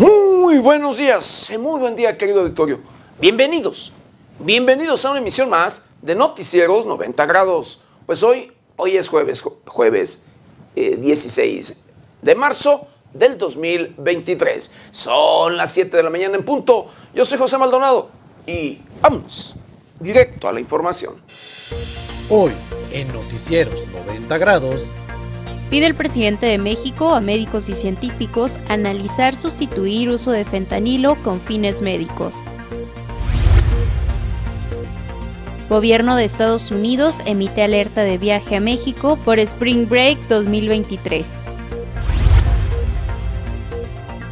Muy buenos días, muy buen día querido auditorio. Bienvenidos, bienvenidos a una emisión más de Noticieros 90 grados. Pues hoy, hoy es jueves, jueves 16 eh, de marzo del 2023. Son las 7 de la mañana en punto. Yo soy José Maldonado y vamos directo a la información. Hoy, en Noticieros 90 grados, Pide el presidente de México a médicos y científicos analizar sustituir uso de fentanilo con fines médicos. Gobierno de Estados Unidos emite alerta de viaje a México por Spring Break 2023.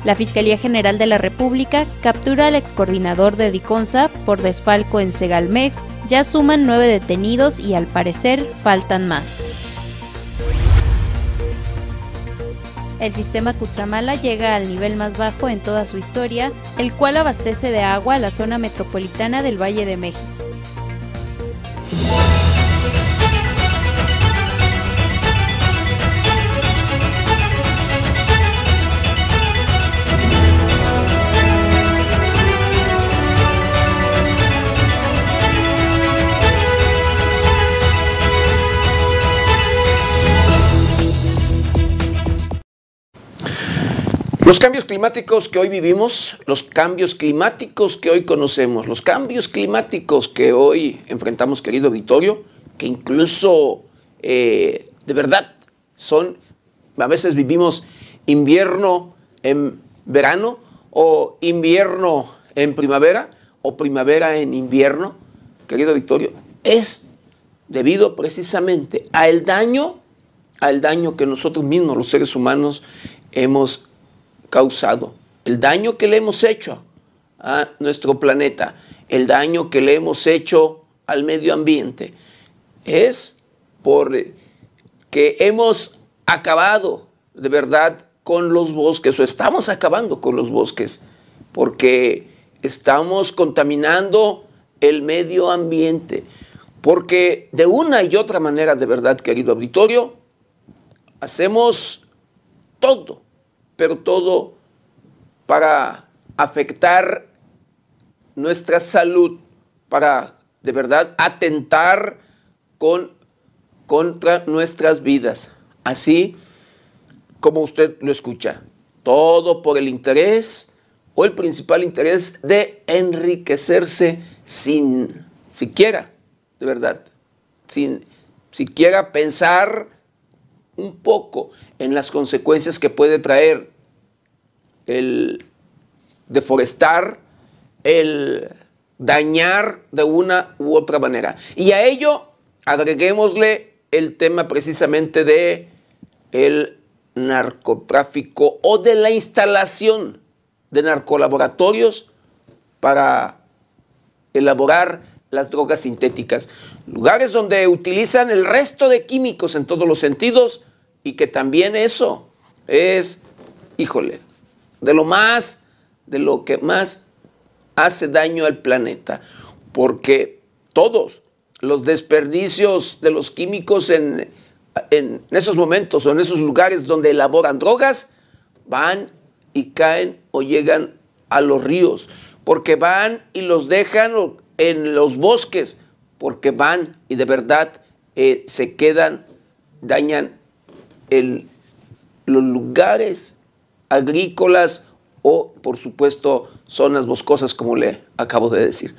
La Fiscalía General de la República captura al excoordinador de Diconsa por desfalco en Segalmex. Ya suman nueve detenidos y al parecer faltan más. El sistema Cutzamala llega al nivel más bajo en toda su historia, el cual abastece de agua a la zona metropolitana del Valle de México. Los cambios climáticos que hoy vivimos, los cambios climáticos que hoy conocemos, los cambios climáticos que hoy enfrentamos, querido auditorio, que incluso eh, de verdad son, a veces vivimos invierno en verano o invierno en primavera o primavera en invierno, querido Victorio, es debido precisamente al daño, al daño que nosotros mismos, los seres humanos, hemos causado, el daño que le hemos hecho a nuestro planeta, el daño que le hemos hecho al medio ambiente, es por que hemos acabado de verdad con los bosques o estamos acabando con los bosques porque estamos contaminando el medio ambiente. Porque de una y otra manera, de verdad, querido auditorio, hacemos todo pero todo para afectar nuestra salud, para de verdad atentar con, contra nuestras vidas. Así como usted lo escucha, todo por el interés o el principal interés de enriquecerse sin siquiera, de verdad, sin siquiera pensar un poco en las consecuencias que puede traer el deforestar, el dañar de una u otra manera. Y a ello agreguémosle el tema precisamente de el narcotráfico o de la instalación de narcolaboratorios para elaborar las drogas sintéticas. Lugares donde utilizan el resto de químicos en todos los sentidos y que también eso es, híjole, de lo más, de lo que más hace daño al planeta, porque todos los desperdicios de los químicos en, en esos momentos o en esos lugares donde elaboran drogas van y caen o llegan a los ríos, porque van y los dejan en los bosques, porque van y de verdad eh, se quedan, dañan los lugares agrícolas o, por supuesto, zonas boscosas, como le acabo de decir.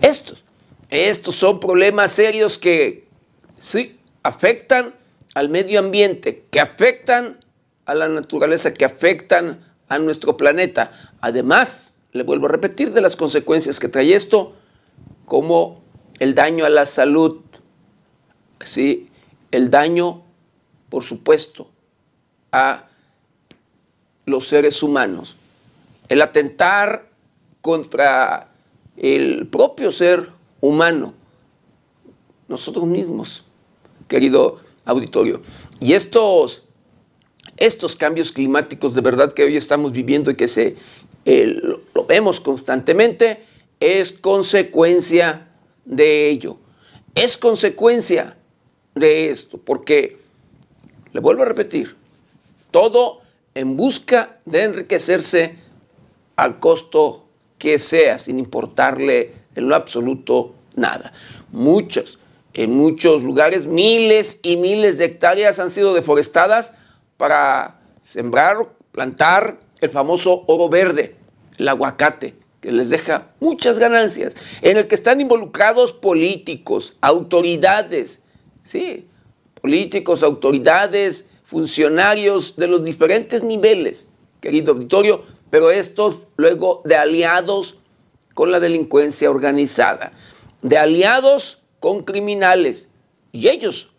Estos, estos son problemas serios que sí afectan al medio ambiente, que afectan a la naturaleza, que afectan a nuestro planeta. Además, le vuelvo a repetir de las consecuencias que trae esto, como el daño a la salud, ¿sí? el daño por supuesto, a los seres humanos. El atentar contra el propio ser humano, nosotros mismos, querido auditorio. Y estos, estos cambios climáticos de verdad que hoy estamos viviendo y que se, lo vemos constantemente, es consecuencia de ello. Es consecuencia de esto, porque le vuelvo a repetir, todo en busca de enriquecerse al costo que sea, sin importarle en lo absoluto nada. Muchos, en muchos lugares, miles y miles de hectáreas han sido deforestadas para sembrar, plantar el famoso oro verde, el aguacate, que les deja muchas ganancias, en el que están involucrados políticos, autoridades, sí, políticos, autoridades, funcionarios de los diferentes niveles, querido auditorio, pero estos luego de aliados con la delincuencia organizada, de aliados con criminales, y ellos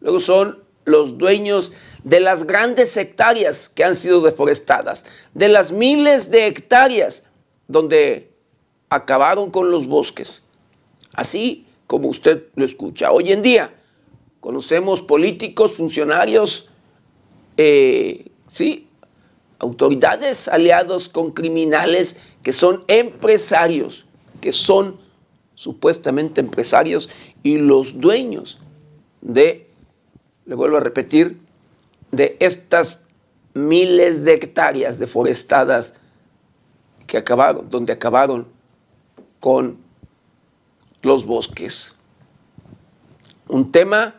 luego son los dueños de las grandes hectáreas que han sido deforestadas, de las miles de hectáreas donde acabaron con los bosques. Así como usted lo escucha. Hoy en día conocemos políticos, funcionarios, eh, sí, autoridades aliados con criminales que son empresarios, que son supuestamente empresarios y los dueños de, le vuelvo a repetir, de estas miles de hectáreas deforestadas que acabaron, donde acabaron con los bosques. Un tema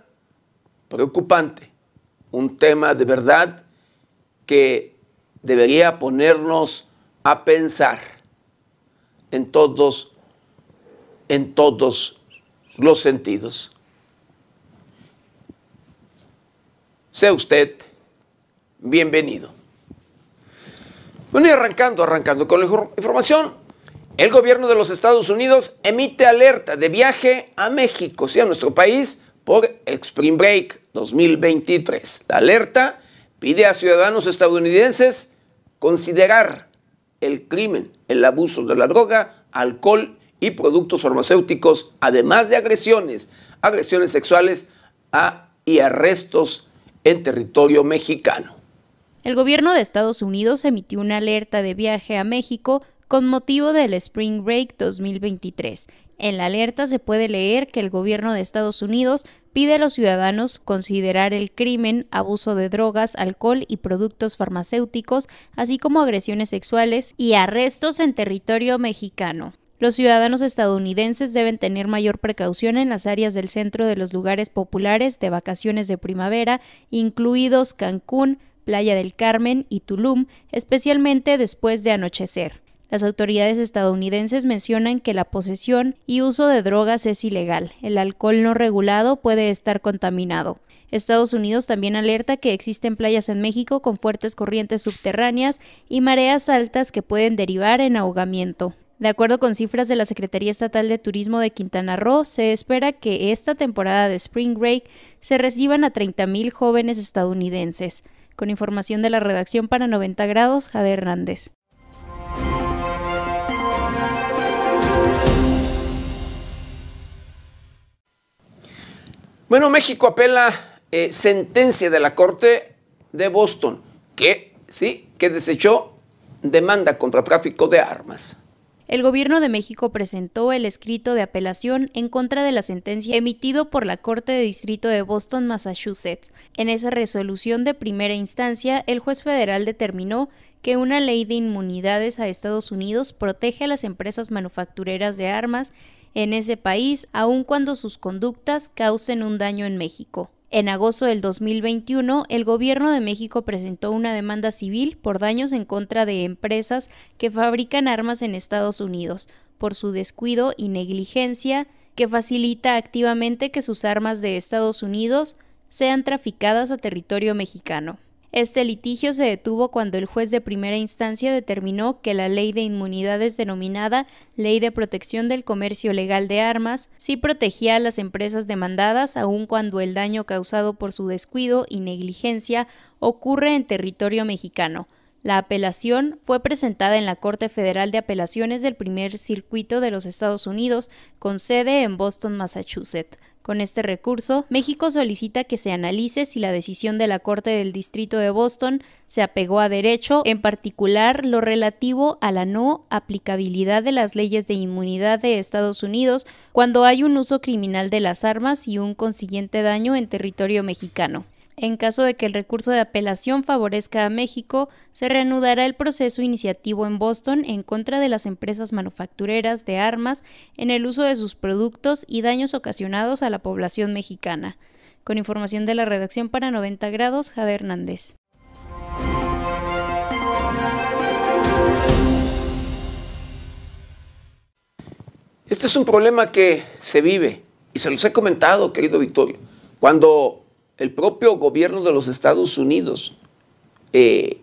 preocupante, un tema de verdad que debería ponernos a pensar en todos, en todos los sentidos. Sea usted bienvenido. Bueno, y arrancando, arrancando con la información, el gobierno de los Estados Unidos emite alerta de viaje a México, sí, a nuestro país, por Spring Break 2023. La alerta pide a ciudadanos estadounidenses considerar el crimen, el abuso de la droga, alcohol y productos farmacéuticos, además de agresiones, agresiones sexuales y arrestos en territorio mexicano. El gobierno de Estados Unidos emitió una alerta de viaje a México con motivo del Spring Break 2023. En la alerta se puede leer que el gobierno de Estados Unidos pide a los ciudadanos considerar el crimen, abuso de drogas, alcohol y productos farmacéuticos, así como agresiones sexuales y arrestos en territorio mexicano. Los ciudadanos estadounidenses deben tener mayor precaución en las áreas del centro de los lugares populares de vacaciones de primavera, incluidos Cancún, Playa del Carmen y Tulum, especialmente después de anochecer. Las autoridades estadounidenses mencionan que la posesión y uso de drogas es ilegal. El alcohol no regulado puede estar contaminado. Estados Unidos también alerta que existen playas en México con fuertes corrientes subterráneas y mareas altas que pueden derivar en ahogamiento. De acuerdo con cifras de la Secretaría Estatal de Turismo de Quintana Roo, se espera que esta temporada de Spring Break se reciban a 30.000 jóvenes estadounidenses. Con información de la redacción para 90 grados, Jade Hernández. Bueno, México apela eh, sentencia de la Corte de Boston que, sí, que desechó demanda contra tráfico de armas el Gobierno de México presentó el escrito de apelación en contra de la sentencia emitido por la Corte de Distrito de Boston, Massachusetts. En esa resolución de primera instancia, el juez federal determinó que una ley de inmunidades a Estados Unidos protege a las empresas manufactureras de armas en ese país, aun cuando sus conductas causen un daño en México. En agosto del 2021, el Gobierno de México presentó una demanda civil por daños en contra de empresas que fabrican armas en Estados Unidos, por su descuido y negligencia que facilita activamente que sus armas de Estados Unidos sean traficadas a territorio mexicano. Este litigio se detuvo cuando el juez de primera instancia determinó que la ley de inmunidades denominada Ley de Protección del Comercio Legal de Armas sí protegía a las empresas demandadas aun cuando el daño causado por su descuido y negligencia ocurre en territorio mexicano. La apelación fue presentada en la Corte Federal de Apelaciones del Primer Circuito de los Estados Unidos, con sede en Boston, Massachusetts. Con este recurso, México solicita que se analice si la decisión de la Corte del Distrito de Boston se apegó a derecho, en particular lo relativo a la no aplicabilidad de las leyes de inmunidad de Estados Unidos cuando hay un uso criminal de las armas y un consiguiente daño en territorio mexicano. En caso de que el recurso de apelación favorezca a México, se reanudará el proceso iniciativo en Boston en contra de las empresas manufactureras de armas en el uso de sus productos y daños ocasionados a la población mexicana. Con información de la redacción para 90 grados, Jade Hernández. Este es un problema que se vive y se los he comentado, querido Victorio. Cuando el propio gobierno de los Estados Unidos eh,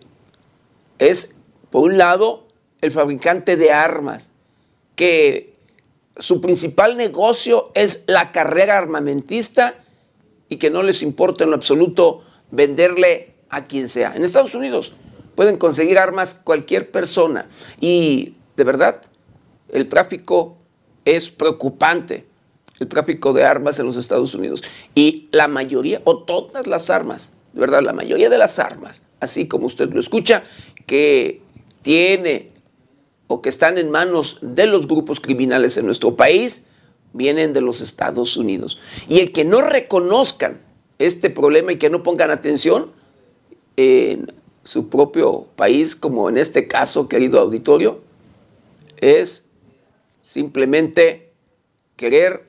es, por un lado, el fabricante de armas, que su principal negocio es la carrera armamentista y que no les importa en lo absoluto venderle a quien sea. En Estados Unidos pueden conseguir armas cualquier persona y de verdad el tráfico es preocupante el tráfico de armas en los Estados Unidos. Y la mayoría, o todas las armas, verdad, la mayoría de las armas, así como usted lo escucha, que tiene o que están en manos de los grupos criminales en nuestro país, vienen de los Estados Unidos. Y el que no reconozcan este problema y que no pongan atención en su propio país, como en este caso, querido auditorio, es simplemente querer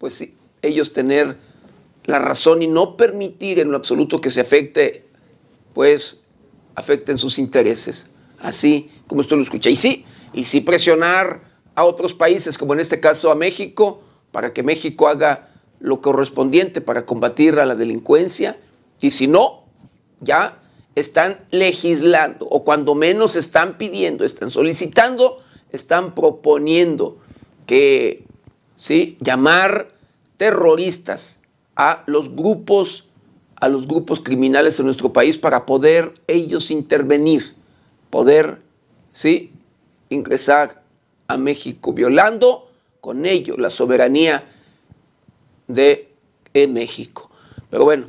pues sí, ellos tener la razón y no permitir en lo absoluto que se afecte, pues afecten sus intereses. Así como usted lo escucha. Y sí, y sí presionar a otros países, como en este caso a México, para que México haga lo correspondiente para combatir a la delincuencia. Y si no, ya están legislando, o cuando menos están pidiendo, están solicitando, están proponiendo que ¿sí? llamar terroristas a los grupos a los grupos criminales en nuestro país para poder ellos intervenir, poder ¿sí? ingresar a México, violando con ello la soberanía de México. Pero bueno,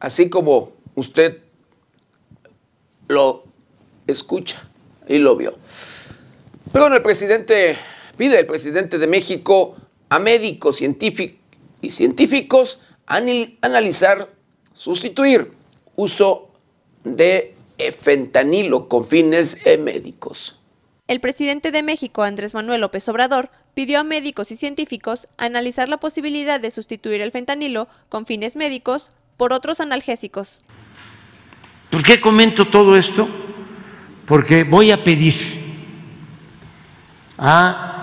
así como usted lo escucha y lo vio. Pero bueno, el presidente pide el presidente de México a médicos y científicos analizar, sustituir uso de fentanilo con fines médicos. El presidente de México, Andrés Manuel López Obrador, pidió a médicos y científicos analizar la posibilidad de sustituir el fentanilo con fines médicos por otros analgésicos. ¿Por qué comento todo esto? Porque voy a pedir a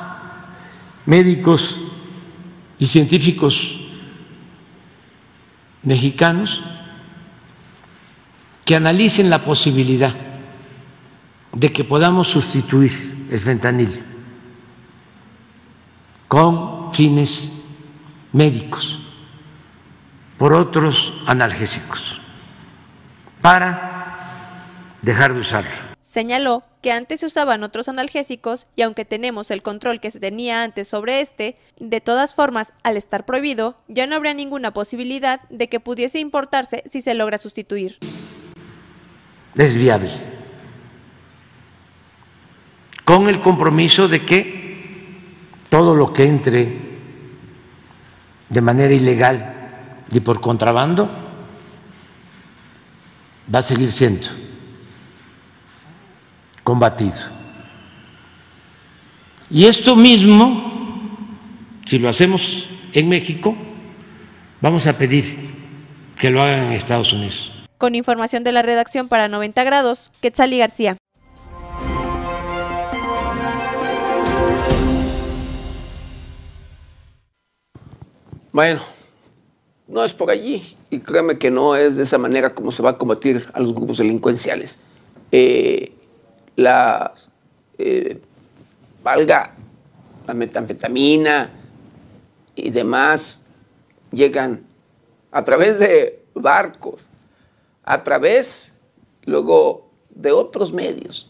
médicos y científicos mexicanos que analicen la posibilidad de que podamos sustituir el fentanil con fines médicos por otros analgésicos para dejar de usarlo. Señaló que antes se usaban otros analgésicos y aunque tenemos el control que se tenía antes sobre este, de todas formas, al estar prohibido, ya no habría ninguna posibilidad de que pudiese importarse si se logra sustituir. Es viable. Con el compromiso de que todo lo que entre de manera ilegal y por contrabando va a seguir siendo combatido. Y esto mismo, si lo hacemos en México, vamos a pedir que lo hagan en Estados Unidos. Con información de la redacción para 90 grados, Quetzali García. Bueno, no es por allí y créeme que no es de esa manera como se va a combatir a los grupos delincuenciales. Eh, la, eh, valga, la metanfetamina y demás llegan a través de barcos, a través luego de otros medios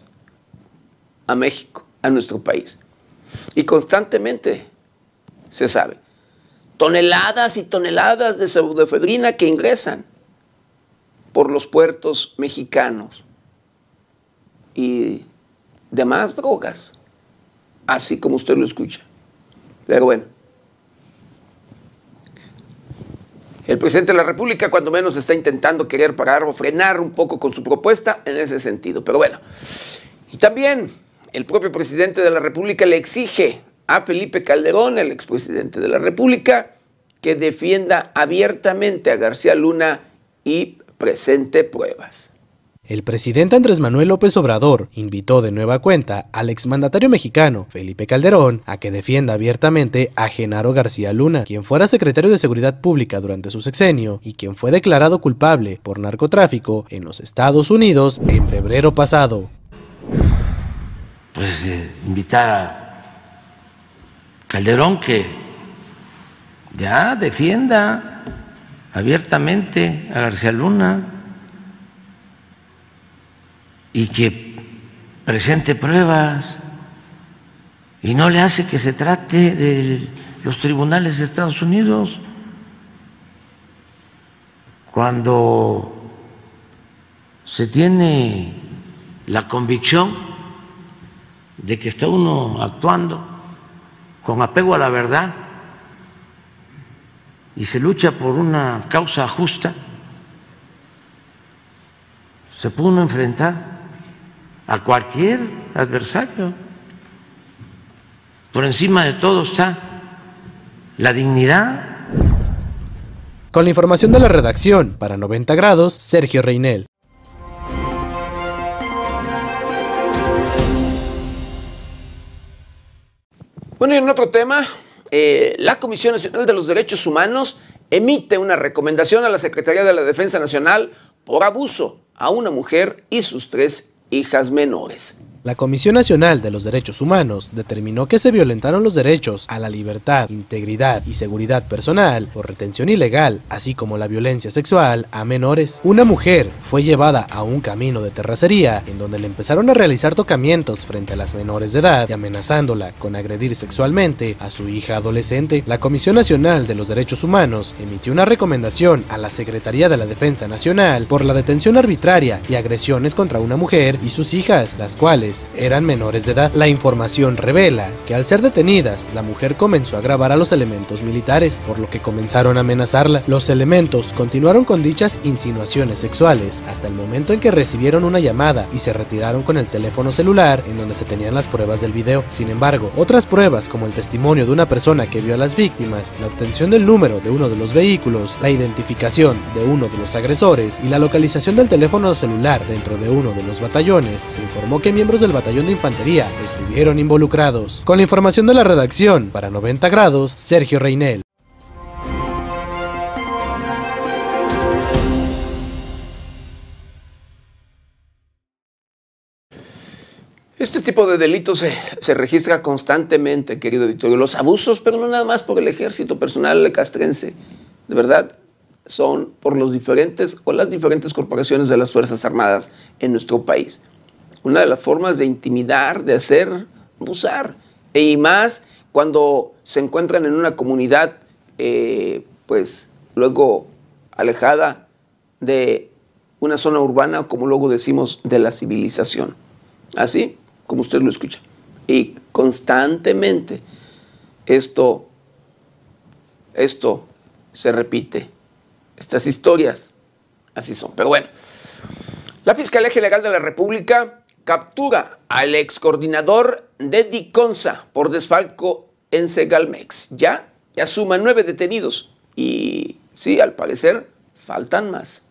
a México, a nuestro país. Y constantemente se sabe, toneladas y toneladas de pseudoefedrina que ingresan por los puertos mexicanos y demás drogas, así como usted lo escucha. Pero bueno, El presidente de la República, cuando menos, está intentando querer parar o frenar un poco con su propuesta en ese sentido. Pero bueno, y también el propio presidente de la República le exige a Felipe Calderón, el expresidente de la República, que defienda abiertamente a García Luna y presente pruebas. El presidente Andrés Manuel López Obrador invitó de nueva cuenta al exmandatario mexicano Felipe Calderón a que defienda abiertamente a Genaro García Luna, quien fuera secretario de Seguridad Pública durante su sexenio y quien fue declarado culpable por narcotráfico en los Estados Unidos en febrero pasado. Pues eh, invitar a Calderón que ya defienda abiertamente a García Luna y que presente pruebas y no le hace que se trate de los tribunales de Estados Unidos. Cuando se tiene la convicción de que está uno actuando con apego a la verdad y se lucha por una causa justa, se puede uno enfrentar a cualquier adversario. Por encima de todo está la dignidad. Con la información de la redacción, para 90 grados, Sergio Reinel. Bueno, y en otro tema, eh, la Comisión Nacional de los Derechos Humanos emite una recomendación a la Secretaría de la Defensa Nacional por abuso a una mujer y sus tres hijas menores. La Comisión Nacional de los Derechos Humanos determinó que se violentaron los derechos a la libertad, integridad y seguridad personal por retención ilegal, así como la violencia sexual a menores. Una mujer fue llevada a un camino de terracería en donde le empezaron a realizar tocamientos frente a las menores de edad y amenazándola con agredir sexualmente a su hija adolescente. La Comisión Nacional de los Derechos Humanos emitió una recomendación a la Secretaría de la Defensa Nacional por la detención arbitraria y agresiones contra una mujer y sus hijas, las cuales eran menores de edad. La información revela que al ser detenidas, la mujer comenzó a grabar a los elementos militares, por lo que comenzaron a amenazarla. Los elementos continuaron con dichas insinuaciones sexuales hasta el momento en que recibieron una llamada y se retiraron con el teléfono celular en donde se tenían las pruebas del video. Sin embargo, otras pruebas como el testimonio de una persona que vio a las víctimas, la obtención del número de uno de los vehículos, la identificación de uno de los agresores y la localización del teléfono celular dentro de uno de los batallones, se informó que miembros del batallón de infantería estuvieron involucrados. Con la información de la redacción, para 90 grados, Sergio Reinel. Este tipo de delitos se, se, registra constantemente, querido Victorio. Los abusos, pero no nada más por el ejército personal castrense. De verdad, son por los diferentes o las diferentes corporaciones de las Fuerzas Armadas en nuestro país una de las formas de intimidar, de hacer, abusar. Y más cuando se encuentran en una comunidad, eh, pues luego alejada de una zona urbana, como luego decimos, de la civilización. Así como usted lo escucha. Y constantemente esto, esto se repite. Estas historias así son. Pero bueno, la Fiscalía General de la República captura al ex coordinador de Diconsa por desfalco en Segalmex. Ya, ya suman nueve detenidos y sí, al parecer faltan más.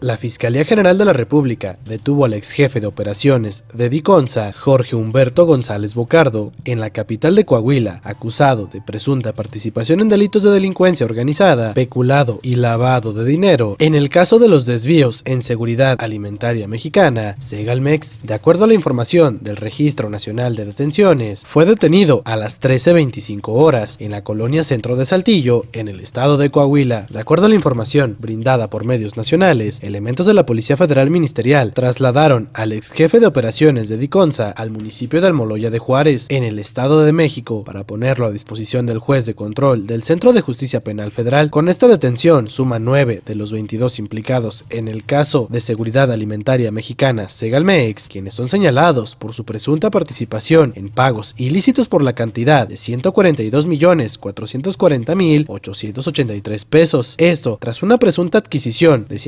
La Fiscalía General de la República detuvo al ex jefe de operaciones de Diconsa, Jorge Humberto González Bocardo, en la capital de Coahuila, acusado de presunta participación en delitos de delincuencia organizada, peculado y lavado de dinero, en el caso de los desvíos en seguridad alimentaria mexicana, Segalmex. De acuerdo a la información del Registro Nacional de Detenciones, fue detenido a las 13.25 horas en la colonia Centro de Saltillo, en el estado de Coahuila. De acuerdo a la información brindada por medios nacionales, elementos de la Policía Federal Ministerial trasladaron al ex jefe de operaciones de Diconsa al municipio de Almoloya de Juárez, en el Estado de México, para ponerlo a disposición del juez de control del Centro de Justicia Penal Federal. Con esta detención suma nueve de los 22 implicados en el caso de seguridad alimentaria mexicana Segalmex, quienes son señalados por su presunta participación en pagos ilícitos por la cantidad de 142 millones 440 mil 883 pesos. Esto tras una presunta adquisición de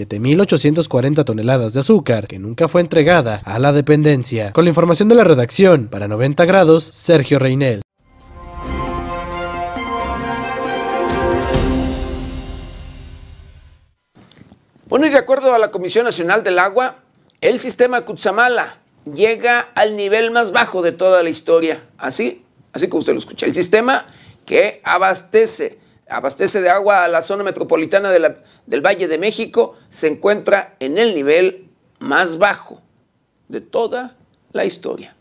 7.840 toneladas de azúcar que nunca fue entregada a la dependencia. Con la información de la redacción, para 90 grados, Sergio Reinel. Bueno, y de acuerdo a la Comisión Nacional del Agua, el sistema Cutzamala llega al nivel más bajo de toda la historia. Así, así como usted lo escucha. El sistema que abastece, abastece de agua a la zona metropolitana del Valle de México se encuentra en el nivel más bajo de toda la historia.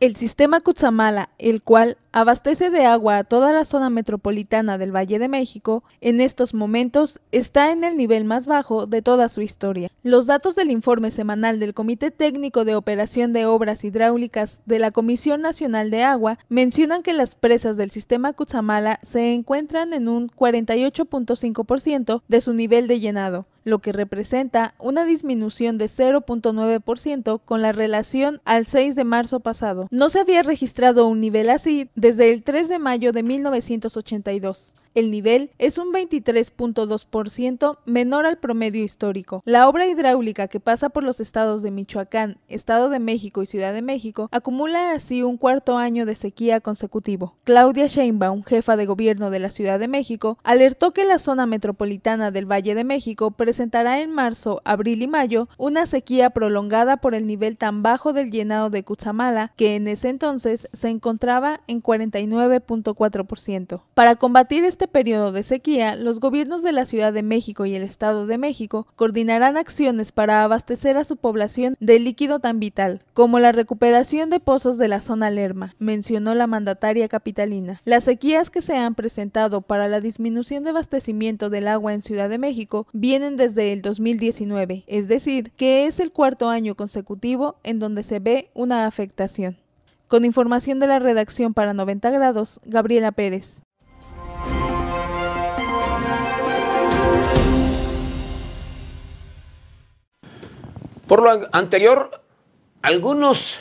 El sistema Cutzamala, el cual abastece de agua a toda la zona metropolitana del Valle de México, en estos momentos está en el nivel más bajo de toda su historia. Los datos del informe semanal del Comité Técnico de Operación de Obras Hidráulicas de la Comisión Nacional de Agua mencionan que las presas del sistema Cutzamala se encuentran en un 48.5% de su nivel de llenado, lo que representa una disminución de 0.9% con la relación al 6 de marzo pasado. No se había registrado un nivel así desde el 3 de mayo de 1982. El nivel es un 23.2% menor al promedio histórico. La obra hidráulica que pasa por los estados de Michoacán, Estado de México y Ciudad de México acumula así un cuarto año de sequía consecutivo. Claudia Sheinbaum, jefa de gobierno de la Ciudad de México, alertó que la zona metropolitana del Valle de México presentará en marzo, abril y mayo una sequía prolongada por el nivel tan bajo del llenado de Cuchamala, que en ese entonces se encontraba en 49.4%. Para combatir este este periodo de sequía, los gobiernos de la Ciudad de México y el Estado de México coordinarán acciones para abastecer a su población de líquido tan vital, como la recuperación de pozos de la zona Lerma, mencionó la mandataria capitalina. Las sequías que se han presentado para la disminución de abastecimiento del agua en Ciudad de México vienen desde el 2019, es decir, que es el cuarto año consecutivo en donde se ve una afectación. Con información de la redacción para 90 grados, Gabriela Pérez. Por lo anterior, algunos,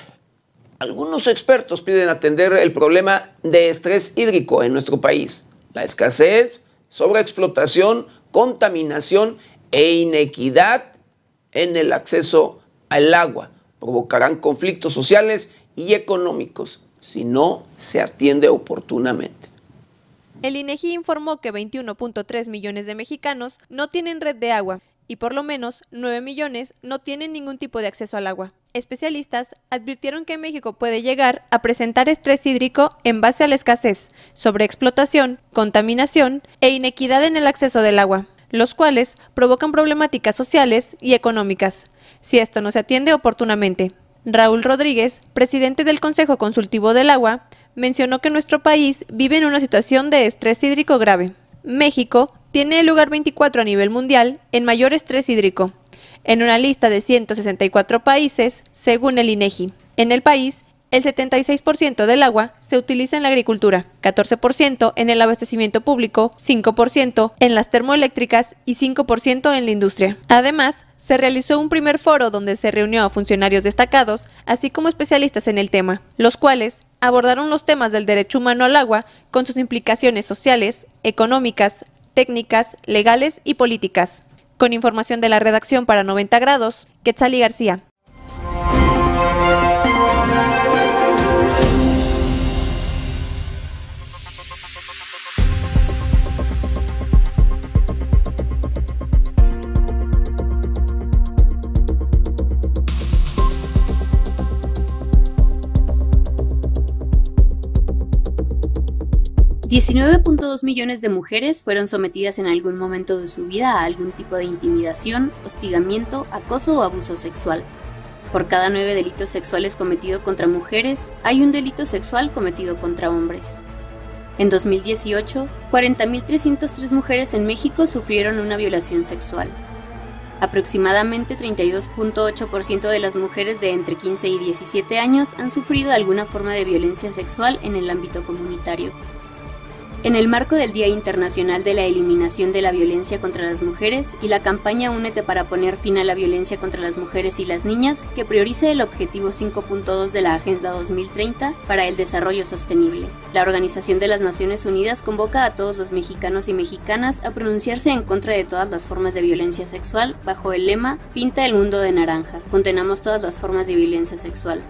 algunos expertos piden atender el problema de estrés hídrico en nuestro país. La escasez, sobreexplotación, contaminación e inequidad en el acceso al agua provocarán conflictos sociales y económicos si no se atiende oportunamente. El INEGI informó que 21.3 millones de mexicanos no tienen red de agua y por lo menos 9 millones no tienen ningún tipo de acceso al agua. Especialistas advirtieron que México puede llegar a presentar estrés hídrico en base a la escasez, sobreexplotación, contaminación e inequidad en el acceso del agua, los cuales provocan problemáticas sociales y económicas, si esto no se atiende oportunamente. Raúl Rodríguez, presidente del Consejo Consultivo del Agua, mencionó que nuestro país vive en una situación de estrés hídrico grave. México tiene el lugar 24 a nivel mundial en mayor estrés hídrico, en una lista de 164 países, según el INEGI. En el país, el 76% del agua se utiliza en la agricultura, 14% en el abastecimiento público, 5% en las termoeléctricas y 5% en la industria. Además, se realizó un primer foro donde se reunió a funcionarios destacados, así como especialistas en el tema, los cuales abordaron los temas del derecho humano al agua con sus implicaciones sociales, económicas, técnicas, legales y políticas. Con información de la redacción para 90 grados, Quetzali García. $19.2 millones de mujeres fueron sometidas en algún momento de su vida a algún tipo de intimidación, hostigamiento, acoso o abuso sexual. Por cada nueve delitos sexuales cometidos contra mujeres, hay un delito sexual cometido contra hombres. En 2018, 40.303 mujeres en México sufrieron una violación sexual. Aproximadamente 32.8% de las mujeres de entre 15 y 17 años han sufrido alguna forma de violencia sexual en el ámbito comunitario. En el marco del Día Internacional de la Eliminación de la Violencia contra las Mujeres y la campaña Únete para poner fin a la violencia contra las mujeres y las niñas, que prioriza el objetivo 5.2 de la Agenda 2030 para el Desarrollo Sostenible, la Organización de las Naciones Unidas convoca a todos los mexicanos y mexicanas a pronunciarse en contra de todas las formas de violencia sexual bajo el lema Pinta el mundo de naranja, contenamos todas las formas de violencia sexual.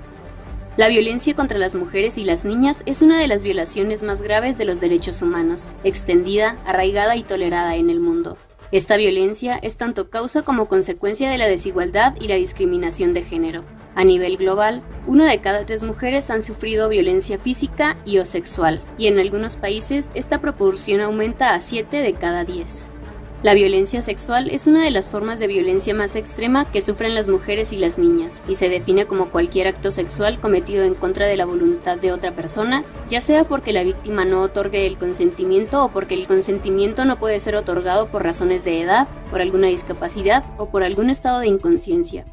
La violencia contra las mujeres y las niñas es una de las violaciones más graves de los derechos humanos, extendida, arraigada y tolerada en el mundo. Esta violencia es tanto causa como consecuencia de la desigualdad y la discriminación de género. A nivel global, una de cada tres mujeres han sufrido violencia física y o sexual, y en algunos países esta proporción aumenta a 7 de cada 10. La violencia sexual es una de las formas de violencia más extrema que sufren las mujeres y las niñas, y se define como cualquier acto sexual cometido en contra de la voluntad de otra persona, ya sea porque la víctima no otorgue el consentimiento o porque el consentimiento no puede ser otorgado por razones de edad, por alguna discapacidad o por algún estado de inconsciencia.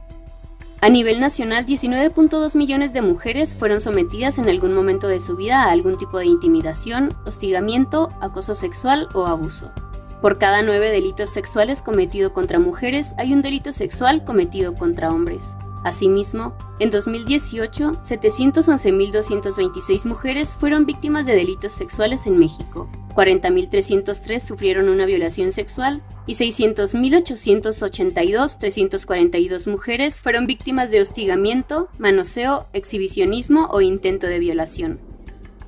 A nivel nacional, 19.2 millones de mujeres fueron sometidas en algún momento de su vida a algún tipo de intimidación, hostigamiento, acoso sexual o abuso. Por cada nueve delitos sexuales cometidos contra mujeres hay un delito sexual cometido contra hombres. Asimismo, en 2018, 711.226 mujeres fueron víctimas de delitos sexuales en México, 40.303 sufrieron una violación sexual y 600.882.342 mujeres fueron víctimas de hostigamiento, manoseo, exhibicionismo o intento de violación.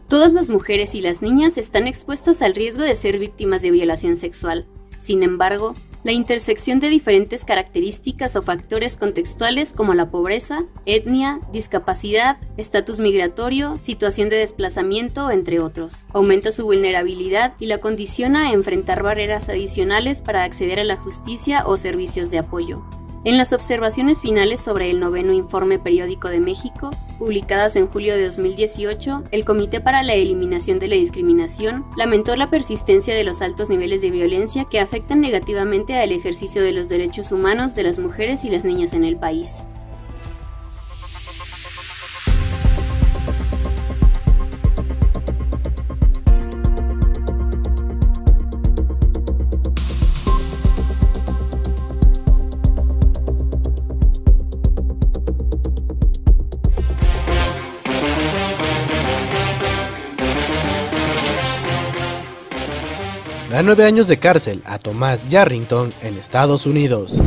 Todas las mujeres y las niñas están expuestas al riesgo de ser víctimas de violación sexual. Sin embargo, la intersección de diferentes características o factores contextuales como la pobreza, etnia, discapacidad, estatus migratorio, situación de desplazamiento, entre otros, aumenta su vulnerabilidad y la condiciona a enfrentar barreras adicionales para acceder a la justicia o servicios de apoyo. En las observaciones finales sobre el noveno informe periódico de México, publicadas en julio de 2018, el Comité para la Eliminación de la Discriminación lamentó la persistencia de los altos niveles de violencia que afectan negativamente al ejercicio de los derechos humanos de las mujeres y las niñas en el país. Nueve años de cárcel a Tomás Yarrington en Estados Unidos.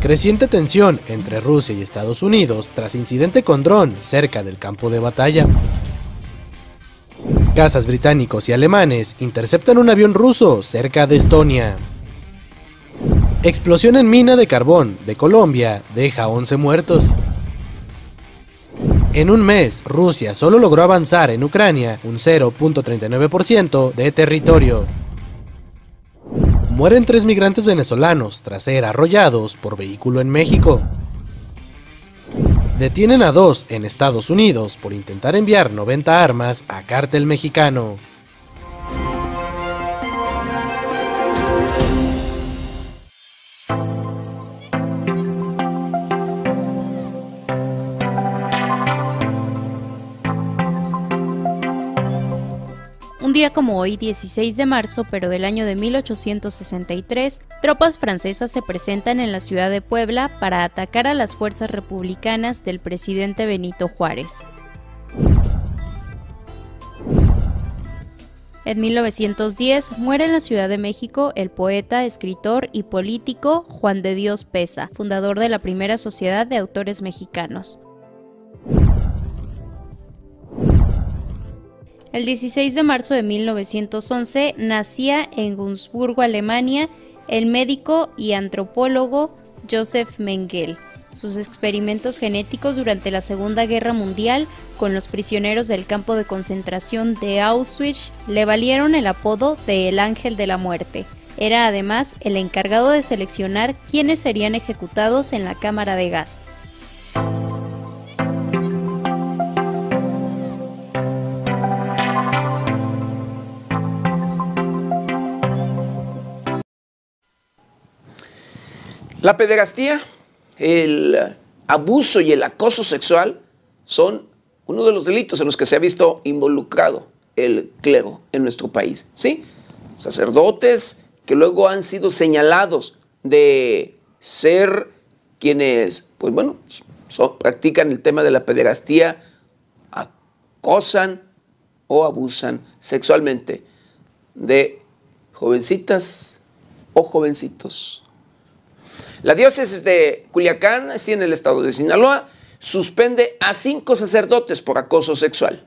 Creciente tensión entre Rusia y Estados Unidos tras incidente con dron cerca del campo de batalla. Cazas británicos y alemanes interceptan un avión ruso cerca de Estonia. Explosión en mina de carbón de Colombia deja 11 muertos. En un mes, Rusia solo logró avanzar en Ucrania un 0.39% de territorio. Mueren tres migrantes venezolanos tras ser arrollados por vehículo en México. Detienen a dos en Estados Unidos por intentar enviar 90 armas a cártel mexicano. Un día como hoy, 16 de marzo, pero del año de 1863, tropas francesas se presentan en la ciudad de Puebla para atacar a las fuerzas republicanas del presidente Benito Juárez. En 1910 muere en la Ciudad de México el poeta, escritor y político Juan de Dios Pesa, fundador de la primera sociedad de autores mexicanos. El 16 de marzo de 1911 nacía en Gunzburgo, Alemania, el médico y antropólogo Joseph Mengele. Sus experimentos genéticos durante la Segunda Guerra Mundial con los prisioneros del campo de concentración de Auschwitz le valieron el apodo de El Ángel de la Muerte. Era además el encargado de seleccionar quiénes serían ejecutados en la cámara de gas. La pederastía, el abuso y el acoso sexual son uno de los delitos en los que se ha visto involucrado el clero en nuestro país. ¿Sí? Sacerdotes que luego han sido señalados de ser quienes, pues bueno, practican el tema de la pederastía, acosan o abusan sexualmente de jovencitas o jovencitos. La diócesis de Culiacán, así en el estado de Sinaloa, suspende a cinco sacerdotes por acoso sexual.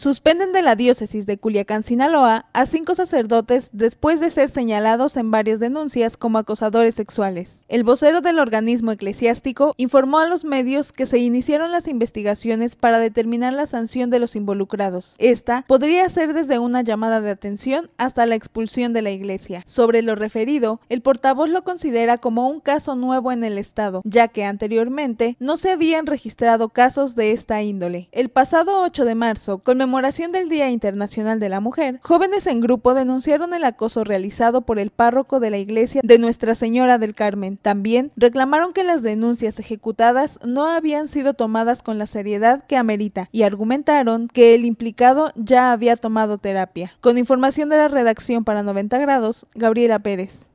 Suspenden de la diócesis de Culiacán, Sinaloa, a cinco sacerdotes después de ser señalados en varias denuncias como acosadores sexuales. El vocero del organismo eclesiástico informó a los medios que se iniciaron las investigaciones para determinar la sanción de los involucrados. Esta podría ser desde una llamada de atención hasta la expulsión de la iglesia. Sobre lo referido, el portavoz lo considera como un caso nuevo en el Estado, ya que anteriormente no se habían registrado casos de esta índole. El pasado 8 de marzo, conmemoró conmemoración del Día Internacional de la Mujer, jóvenes en grupo denunciaron el acoso realizado por el párroco de la iglesia de Nuestra Señora del Carmen. También reclamaron que las denuncias ejecutadas no habían sido tomadas con la seriedad que amerita y argumentaron que el implicado ya había tomado terapia. Con información de la redacción para 90 grados, Gabriela Pérez.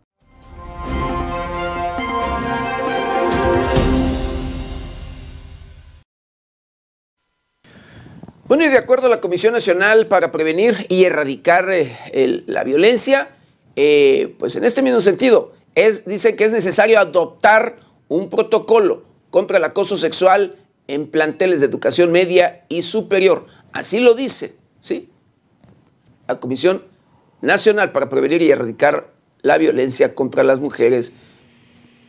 Bueno, y de acuerdo a la Comisión Nacional para Prevenir y Erradicar eh, la Violencia, eh, pues en este mismo sentido, es, dice que es necesario adoptar un protocolo contra el acoso sexual en planteles de educación media y superior. Así lo dice, ¿sí? La Comisión Nacional para Prevenir y Erradicar la Violencia contra las Mujeres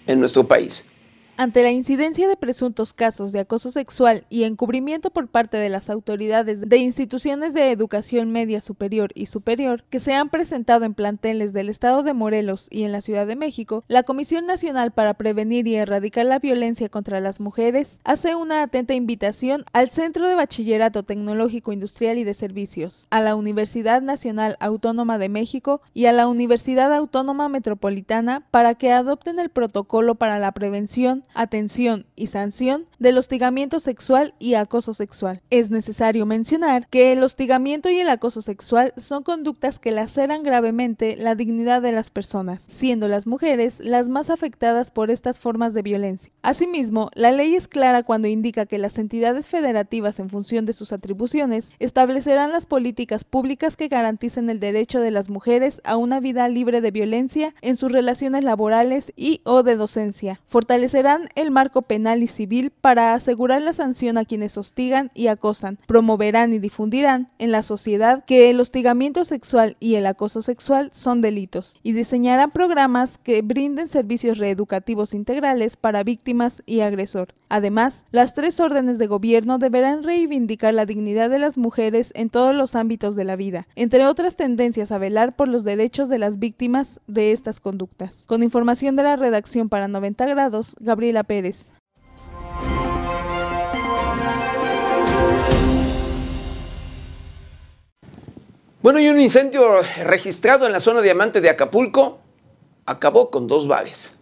en nuestro país. Ante la incidencia de presuntos casos de acoso sexual y encubrimiento por parte de las autoridades de instituciones de educación media superior y superior que se han presentado en planteles del estado de Morelos y en la Ciudad de México, la Comisión Nacional para Prevenir y Erradicar la Violencia contra las Mujeres hace una atenta invitación al Centro de Bachillerato Tecnológico Industrial y de Servicios, a la Universidad Nacional Autónoma de México y a la Universidad Autónoma Metropolitana para que adopten el protocolo para la prevención atención y sanción del hostigamiento sexual y acoso sexual. Es necesario mencionar que el hostigamiento y el acoso sexual son conductas que laceran gravemente la dignidad de las personas, siendo las mujeres las más afectadas por estas formas de violencia. Asimismo, la ley es clara cuando indica que las entidades federativas en función de sus atribuciones establecerán las políticas públicas que garanticen el derecho de las mujeres a una vida libre de violencia en sus relaciones laborales y o de docencia. Fortalecerán el marco penal y civil para asegurar la sanción a quienes hostigan y acosan, promoverán y difundirán en la sociedad que el hostigamiento sexual y el acoso sexual son delitos, y diseñarán programas que brinden servicios reeducativos integrales para víctimas y agresor. Además, las tres órdenes de gobierno deberán reivindicar la dignidad de las mujeres en todos los ámbitos de la vida, entre otras tendencias a velar por los derechos de las víctimas de estas conductas. Con información de la redacción para 90 grados, Gabriela Pérez. Bueno, y un incendio registrado en la zona diamante de Acapulco acabó con dos bares.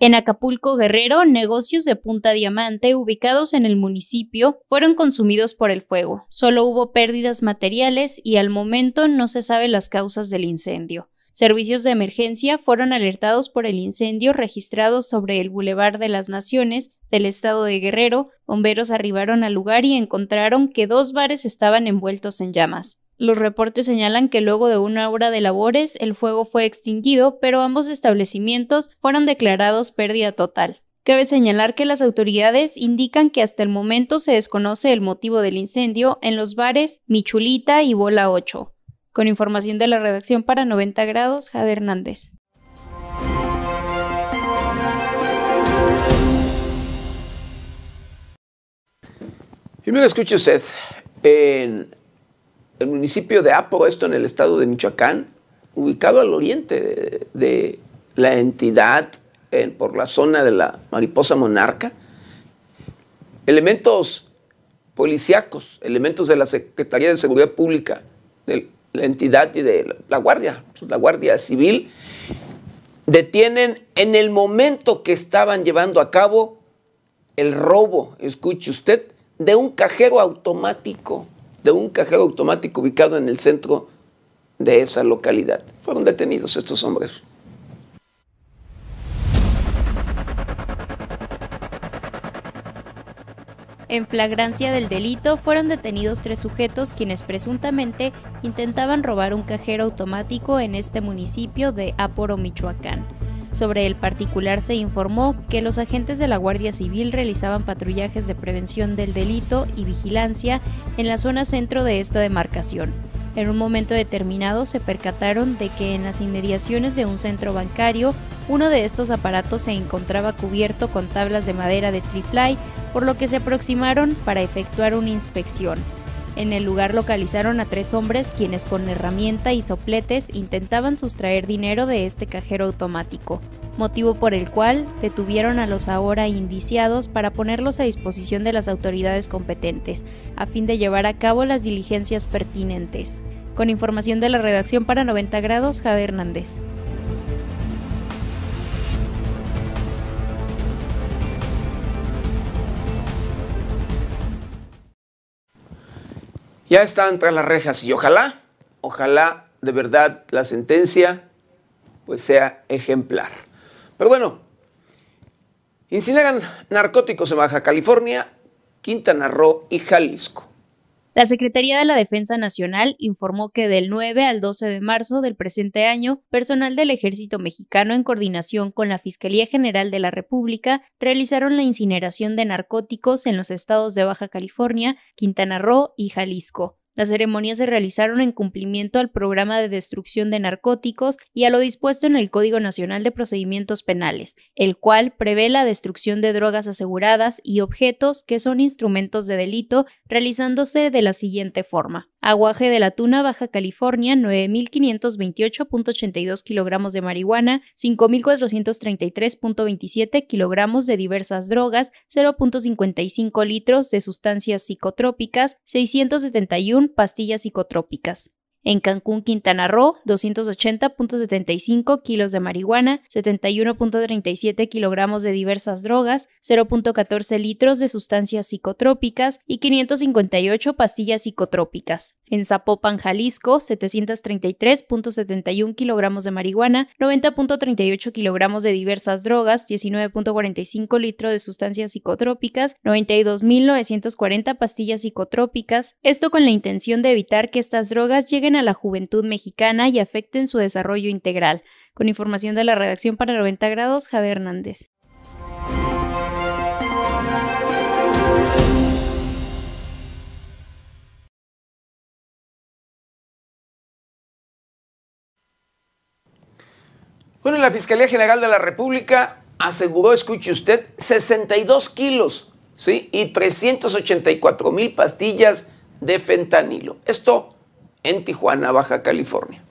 En Acapulco Guerrero, negocios de Punta Diamante ubicados en el municipio fueron consumidos por el fuego. Solo hubo pérdidas materiales y al momento no se sabe las causas del incendio. Servicios de emergencia fueron alertados por el incendio registrado sobre el Boulevard de las Naciones del estado de Guerrero. Bomberos arribaron al lugar y encontraron que dos bares estaban envueltos en llamas. Los reportes señalan que luego de una hora de labores el fuego fue extinguido, pero ambos establecimientos fueron declarados pérdida total. Cabe señalar que las autoridades indican que hasta el momento se desconoce el motivo del incendio en los bares Michulita y Bola 8. Con información de la redacción para 90 grados, Jade Hernández. Y me escuche usted, en el municipio de Apo, esto en el estado de Michoacán, ubicado al oriente de, la entidad, por la zona de la mariposa monarca, elementos policíacos, elementos de la Secretaría de Seguridad Pública, de la entidad y de la Guardia, pues, la Guardia Civil, detienen en el momento que estaban llevando a cabo el robo, escuche usted, de un cajero automático, de un cajero automático ubicado en el centro de esa localidad. Fueron detenidos estos hombres. En flagrancia del delito fueron detenidos tres sujetos quienes presuntamente intentaban robar un cajero automático en este municipio de Aporo, Michoacán. Sobre el particular se informó que los agentes de la Guardia Civil realizaban patrullajes de prevención del delito y vigilancia en la zona centro de esta demarcación. En un momento determinado se percataron de que en las inmediaciones de un centro bancario uno de estos aparatos se encontraba cubierto con tablas de madera de triplay, por lo que se aproximaron para efectuar una inspección. En el lugar localizaron a tres hombres quienes con herramienta y sopletes intentaban sustraer dinero de este cajero automático, motivo por el cual detuvieron a los ahora indiciados para ponerlos a disposición de las autoridades competentes, a fin de llevar a cabo las diligencias pertinentes. Con información de la redacción para 90 grados, Jade Hernández. Ya están tras las rejas y ojalá, ojalá de verdad la sentencia pues sea ejemplar. Pero bueno, incineran narcóticos en Baja California, Quintana Roo y Jalisco. La Secretaría de la Defensa Nacional informó que del 9 al 12 de marzo del presente año, personal del Ejército Mexicano en coordinación con la Fiscalía General de la República realizaron la incineración de narcóticos en los estados de Baja California, Quintana Roo y Jalisco. Las ceremonias se realizaron en cumplimiento al programa de destrucción de narcóticos y a lo dispuesto en el Código Nacional de Procedimientos Penales, el cual prevé la destrucción de drogas aseguradas y objetos que son instrumentos de delito, realizándose de la siguiente forma. Aguaje de la Tuna, Baja California, 9.528.82 kilogramos de marihuana, 5.433.27 kilogramos de diversas drogas, 0.55 litros de sustancias psicotrópicas, 671 pastillas psicotrópicas. En Cancún, Quintana Roo, 280.75 kilos de marihuana, 71.37 kilogramos de diversas drogas, 0.14 litros de sustancias psicotrópicas y 558 pastillas psicotrópicas. En Zapopan, Jalisco, 733.71 kilogramos de marihuana, 90.38 kilogramos de diversas drogas, 19.45 litros de sustancias psicotrópicas, 92.940 pastillas psicotrópicas, esto con la intención de evitar que estas drogas lleguen a la juventud mexicana y afecten su desarrollo integral. Con información de la redacción para 90 grados, Jade Hernández. Bueno, la Fiscalía General de la República aseguró, escuche usted, 62 kilos ¿sí? y 384 mil pastillas de fentanilo. Esto en Tijuana, Baja California.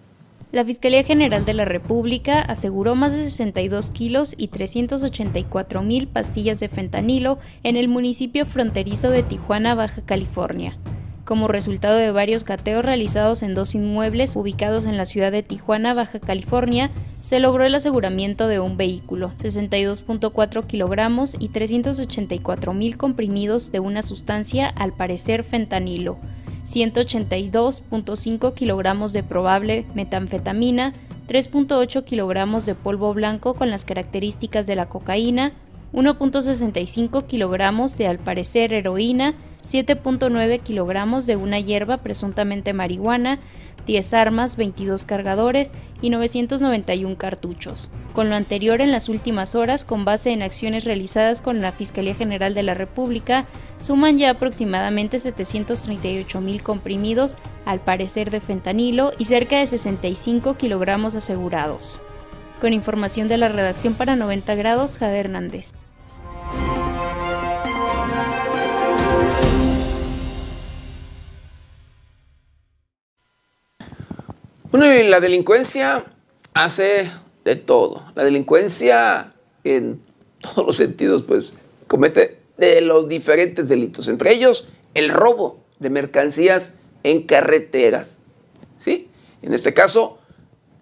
La Fiscalía General de la República aseguró más de 62 kilos y 384 mil pastillas de fentanilo en el municipio fronterizo de Tijuana, Baja California. Como resultado de varios cateos realizados en dos inmuebles ubicados en la ciudad de Tijuana, Baja California, se logró el aseguramiento de un vehículo, 62.4 kilogramos y 384 mil comprimidos de una sustancia al parecer fentanilo 182.5 kilogramos de probable metanfetamina, 3.8 kilogramos de polvo blanco con las características de la cocaína, 1.65 kilogramos de al parecer heroína, 7.9 kilogramos de una hierba presuntamente marihuana, 10 armas, 22 cargadores y 991 cartuchos. Con lo anterior en las últimas horas, con base en acciones realizadas con la Fiscalía General de la República, suman ya aproximadamente 738 mil comprimidos, al parecer de fentanilo, y cerca de 65 kilogramos asegurados. Con información de la redacción para 90 grados, Jade Hernández. Bueno, y la delincuencia hace de todo. La delincuencia en todos los sentidos, pues, comete de los diferentes delitos, entre ellos el robo de mercancías en carreteras. ¿Sí? En este caso,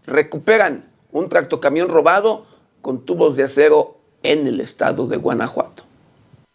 recuperan un tractocamión robado con tubos de acero en el estado de Guanajuato.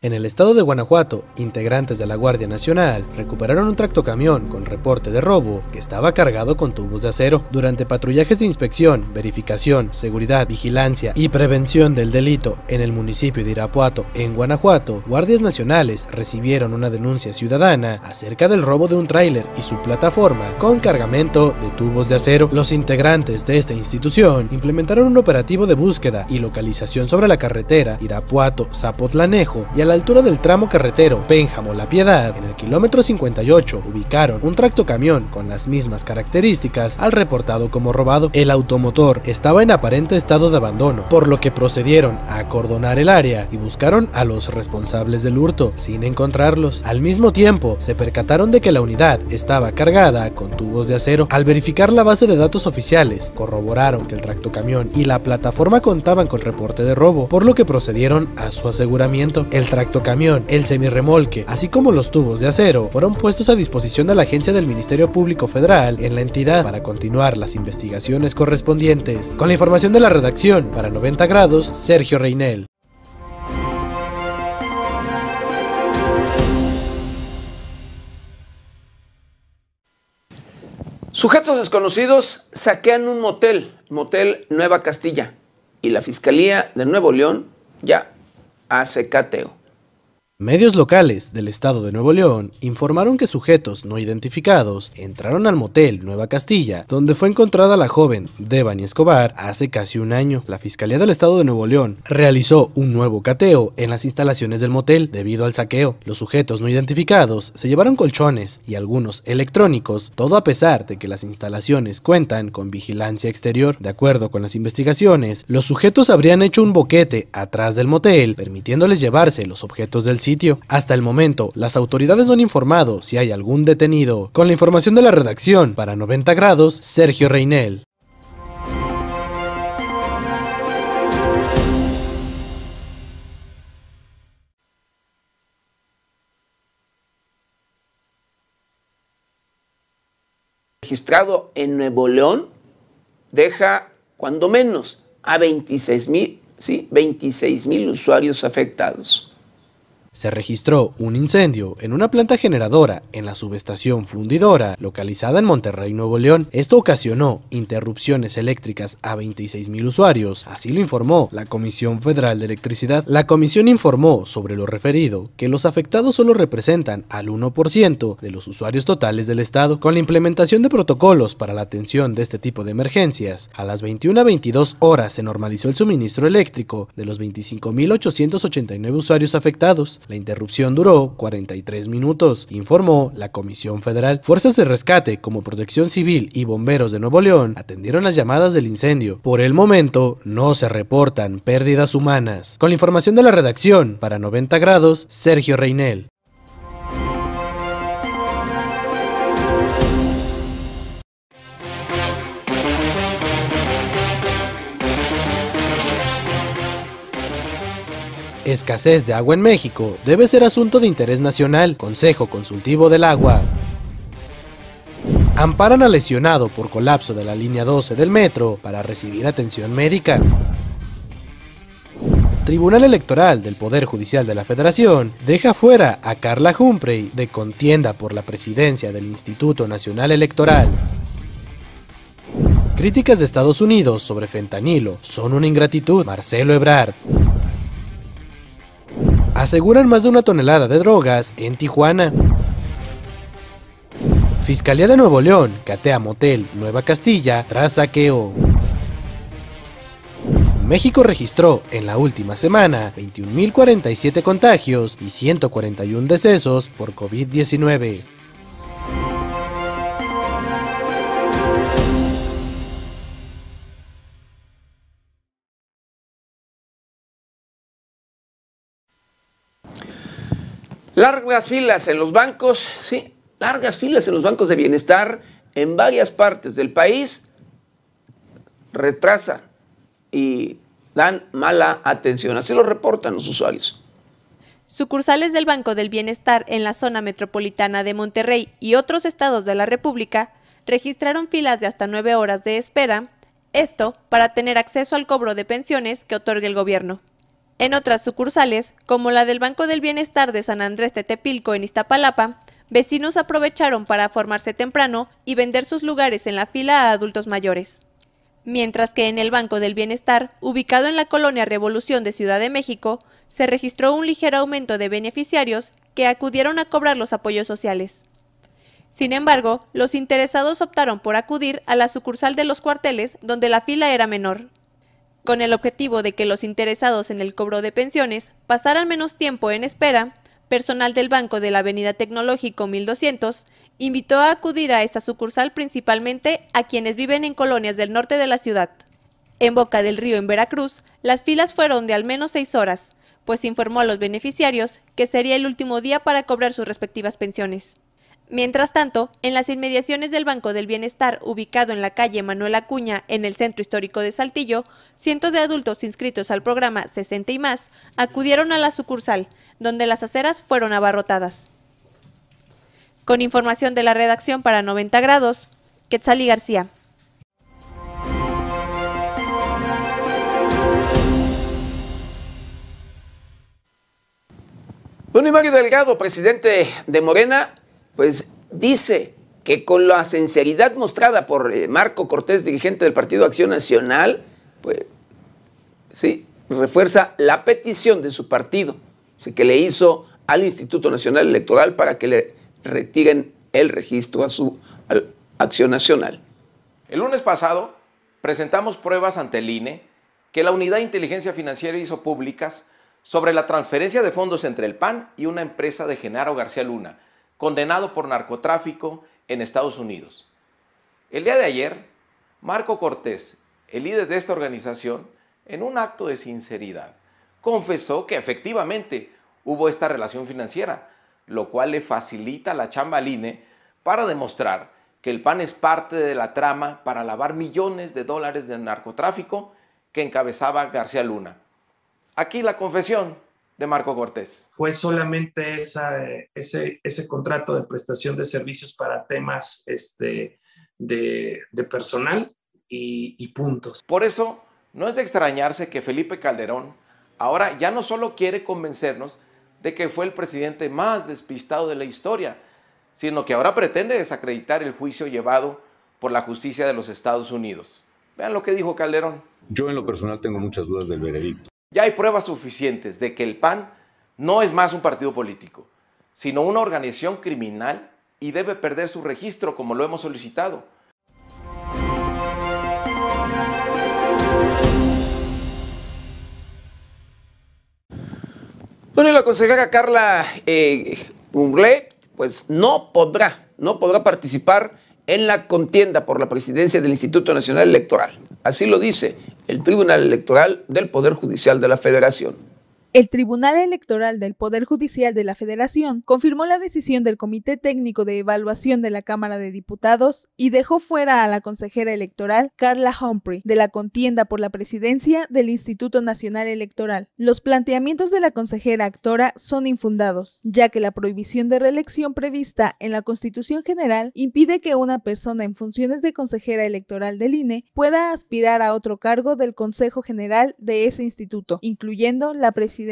En el estado de Guanajuato, integrantes de la Guardia Nacional recuperaron un tractocamión con reporte de robo que estaba cargado con tubos de acero. Durante patrullajes de inspección, verificación, seguridad, vigilancia y prevención del delito en el municipio de Irapuato, en Guanajuato, guardias nacionales recibieron una denuncia ciudadana acerca del robo de un tráiler y su plataforma con cargamento de tubos de acero. Los integrantes de esta institución implementaron un operativo de búsqueda y localización sobre la carretera Irapuato-Zapotlanejo y a la altura del tramo carretero Pénjamo-La Piedad, en el kilómetro 58, ubicaron un tractocamión con las mismas características al reportado como robado. El automotor estaba en aparente estado de abandono, por lo que procedieron a acordonar el área y buscaron a los responsables del hurto, sin encontrarlos. Al mismo tiempo, se percataron de que la unidad estaba cargada con tubos de acero. Al verificar la base de datos oficiales, corroboraron que el tractocamión y la plataforma contaban con reporte de robo, por lo que procedieron a su aseguramiento. El tractocamión, el semirremolque, así como los tubos de acero, fueron puestos a disposición de la agencia del Ministerio Público Federal en la entidad para continuar las investigaciones correspondientes. Con la información de la redacción, para 90 grados, Sergio Reinel. Sujetos desconocidos saquean un motel, Motel Nueva Castilla, y la Fiscalía de Nuevo León ya hace cateo. Medios locales del estado de Nuevo León informaron que sujetos no identificados entraron al motel Nueva Castilla, donde fue encontrada la joven Devani Escobar hace casi un año. La Fiscalía del estado de Nuevo León realizó un nuevo cateo en las instalaciones del motel debido al saqueo. Los sujetos no identificados se llevaron colchones y algunos electrónicos, todo a pesar de que las instalaciones cuentan con vigilancia exterior. De acuerdo con las investigaciones, los sujetos habrían hecho un boquete atrás del motel, permitiéndoles llevarse los objetos del sitio. Hasta el momento, las autoridades no han informado si hay algún detenido. Con la información de la redacción, para 90 grados, Sergio Reinel. registrado en Nuevo León deja cuando menos a 26 mil, ¿sí? 26 mil usuarios afectados se registró un incendio en una planta generadora en la subestación fundidora localizada en Monterrey, Nuevo León. Esto ocasionó interrupciones eléctricas a 26 mil usuarios, así lo informó la Comisión Federal de Electricidad. La comisión informó sobre lo referido que los afectados solo representan al 1% de los usuarios totales del estado. Con la implementación de protocolos para la atención de este tipo de emergencias, a las 21 a 22 horas se normalizó el suministro eléctrico de los 25.889 usuarios afectados. La interrupción duró 43 minutos, informó la Comisión Federal. Fuerzas de rescate como Protección Civil y bomberos de Nuevo León atendieron las llamadas del incendio. Por el momento, no se reportan pérdidas humanas. Con la información de la redacción, para 90 grados, Sergio Reinel. Escasez de agua en México debe ser asunto de interés nacional. Consejo Consultivo del Agua. Amparan al lesionado por colapso de la línea 12 del metro para recibir atención médica. Tribunal Electoral del Poder Judicial de la Federación deja fuera a Carla Humphrey de contienda por la presidencia del Instituto Nacional Electoral. Críticas de Estados Unidos sobre fentanilo son una ingratitud. Marcelo Ebrard aseguran más de una tonelada de drogas en Tijuana. Fiscalía de Nuevo León catea motel Nueva Castilla tras saqueo. México registró en la última semana 21.047 contagios y 141 decesos por COVID-19. Largas filas en los bancos, sí, largas filas en los bancos de bienestar en varias partes del país retrasan y dan mala atención. Así lo reportan los usuarios. Sucursales del Banco del Bienestar en la zona metropolitana de Monterrey y otros estados de la República registraron filas de hasta nueve horas de espera Esto para tener acceso al cobro de pensiones que otorga el gobierno. En otras sucursales, como la del Banco del Bienestar de San Andrés Tetepilco en Iztapalapa, vecinos aprovecharon para formarse temprano y vender sus lugares en la fila a adultos mayores. Mientras que en el Banco del Bienestar, ubicado en la colonia Revolución de Ciudad de México, se registró un ligero aumento de beneficiarios que acudieron a cobrar los apoyos sociales. Sin embargo, los interesados optaron por acudir a la sucursal de los cuarteles donde la fila era menor con el objetivo de que los interesados en el cobro de pensiones pasaran menos tiempo en espera, personal del Banco de la Avenida Tecnológico 1200 invitó a acudir a esta sucursal principalmente a quienes viven en colonias del norte de la ciudad. En Boca del Río, en Veracruz, las filas fueron de al menos seis horas, pues informó a los beneficiarios que sería el último día para cobrar sus respectivas pensiones. Mientras tanto, en las inmediaciones del Banco del Bienestar, ubicado en la calle Manuel Acuña, en el centro histórico de Saltillo, cientos de adultos inscritos al programa 60 y más acudieron a la sucursal, donde las aceras fueron abarrotadas. Con información de la redacción para 90 grados, Quetzali García. Bueno, Delgado, presidente de Morena, pues dice que con la sinceridad mostrada por eh, Marco Cortés, dirigente del Partido Acción Nacional, pues sí, refuerza la petición de su partido, que le hizo al Instituto Nacional Electoral para que le retiren el registro a su Acción Nacional. El lunes pasado presentamos pruebas ante el INE que la Unidad de Inteligencia Financiera hizo públicas sobre la transferencia de fondos entre el PAN y una empresa de Genaro García Luna, condenado por narcotráfico en Estados Unidos. El día de ayer, Marco Cortés, el líder de esta organización, en un acto de sinceridad, confesó que efectivamente hubo esta relación financiera, lo cual le facilita la chamba al INE para demostrar que el PAN es parte de la trama para lavar millones de dólares de narcotráfico que encabezaba García Luna. Aquí la confesión de Marco Cortés? Fue solamente esa, ese, ese contrato de prestación de servicios para temas este, de, de personal y, y puntos. Por eso, no es de extrañarse que Felipe Calderón ahora ya no solo quiere convencernos de que fue el presidente más despistado de la historia, sino que ahora pretende desacreditar el juicio llevado por la justicia de los Estados Unidos. Vean lo que dijo Calderón. Yo en lo personal tengo muchas dudas del veredicto. Ya hay pruebas suficientes de que el PAN no es más un partido político, sino una organización criminal y debe perder su registro como lo hemos solicitado. Bueno, y la consejera Carla eh, pues no podrá, no podrá participar en la contienda por la presidencia del Instituto Nacional Electoral. Así lo dice el Tribunal Electoral del Poder Judicial de la Federación. El Tribunal Electoral del Poder Judicial de la Federación confirmó la decisión del Comité Técnico de Evaluación de la Cámara de Diputados y dejó fuera a la consejera electoral Carla Humphrey de la contienda por la presidencia del Instituto Nacional Electoral. Los planteamientos de la consejera actora son infundados, ya que la prohibición de reelección prevista en la Constitución General impide que una persona en funciones de consejera electoral del INE pueda aspirar a otro cargo del Consejo General de ese instituto, incluyendo la presidencia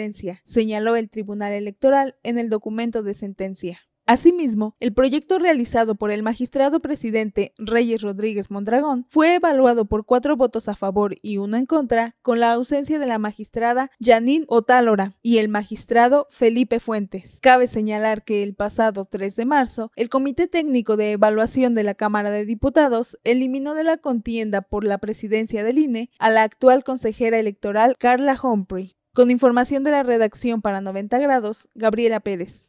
señaló el Tribunal Electoral en el documento de sentencia. Asimismo, el proyecto realizado por el magistrado presidente Reyes Rodríguez Mondragón fue evaluado por cuatro votos a favor y uno en contra, con la ausencia de la magistrada Janine Otálora y el magistrado Felipe Fuentes. Cabe señalar que el pasado 3 de marzo, el Comité Técnico de Evaluación de la Cámara de Diputados eliminó de la contienda por la presidencia del INE a la actual consejera electoral Carla Humphrey. Con información de la redacción para 90 grados, Gabriela Pérez.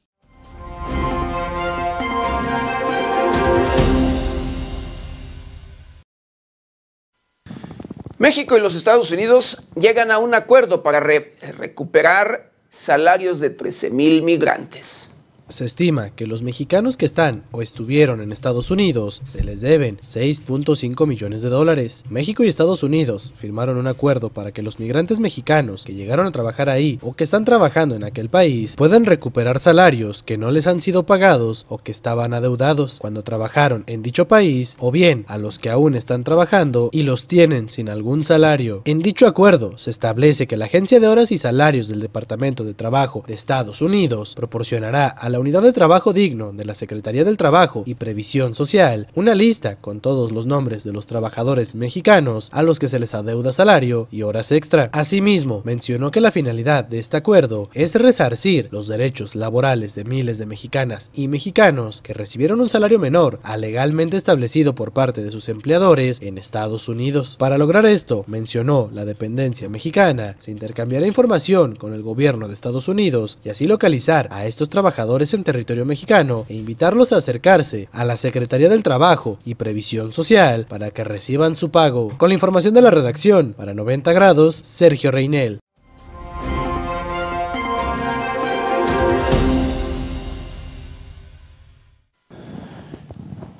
México y los Estados Unidos llegan a un acuerdo para recuperar salarios de 13 mil migrantes. Se estima que los mexicanos que están o estuvieron en Estados Unidos se les deben 6.5 millones de dólares. México y Estados Unidos firmaron un acuerdo para que los migrantes mexicanos que llegaron a trabajar ahí o que están trabajando en aquel país puedan recuperar salarios que no les han sido pagados o que estaban adeudados cuando trabajaron en dicho país o bien a los que aún están trabajando y los tienen sin algún salario. En dicho acuerdo se establece que la Agencia de Horas y Salarios del Departamento de Trabajo de Estados Unidos proporcionará a la Unidad de Trabajo Digno de la Secretaría del Trabajo y Previsión Social una lista con todos los nombres de los trabajadores mexicanos a los que se les adeuda salario y horas extra. Asimismo, mencionó que la finalidad de este acuerdo es resarcir los derechos laborales de miles de mexicanas y mexicanos que recibieron un salario menor a legalmente establecido por parte de sus empleadores en Estados Unidos. Para lograr esto, mencionó la dependencia mexicana se intercambiará información con el gobierno de Estados Unidos y así localizar a estos trabajadores en territorio mexicano e invitarlos a acercarse a la Secretaría del Trabajo y Previsión Social para que reciban su pago. Con la información de la redacción, para 90 grados, Sergio Reinel.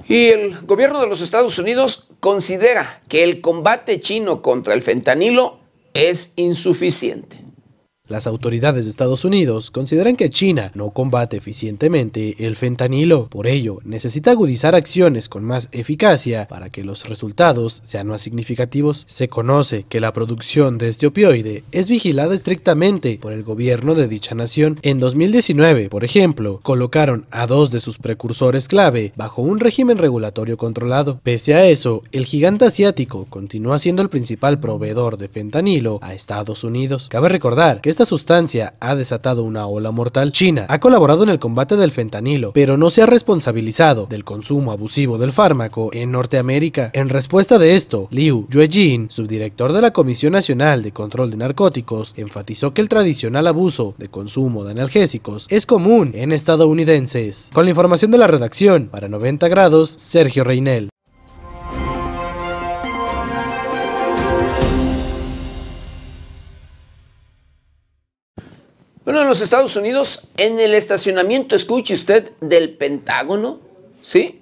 Y el gobierno de los Estados Unidos considera que el combate chino contra el fentanilo es insuficiente. Las autoridades de Estados Unidos consideran que China no combate eficientemente el fentanilo, por ello necesita agudizar acciones con más eficacia para que los resultados sean más significativos. Se conoce que la producción de este opioide es vigilada estrictamente por el gobierno de dicha nación. En 2019, por ejemplo, colocaron a dos de sus precursores clave bajo un régimen regulatorio controlado. Pese a eso, el gigante asiático continúa siendo el principal proveedor de fentanilo a Estados Unidos. Cabe recordar que esta sustancia ha desatado una ola mortal. China ha colaborado en el combate del fentanilo, pero no se ha responsabilizado del consumo abusivo del fármaco en Norteamérica. En respuesta de esto, Liu Yuejin, subdirector de la Comisión Nacional de Control de Narcóticos, enfatizó que el tradicional abuso de consumo de analgésicos es común en estadounidenses. Con la información de la redacción, para 90 grados, Sergio Reinel. Bueno, en los Estados Unidos, en el estacionamiento, escuche usted, del Pentágono, ¿sí?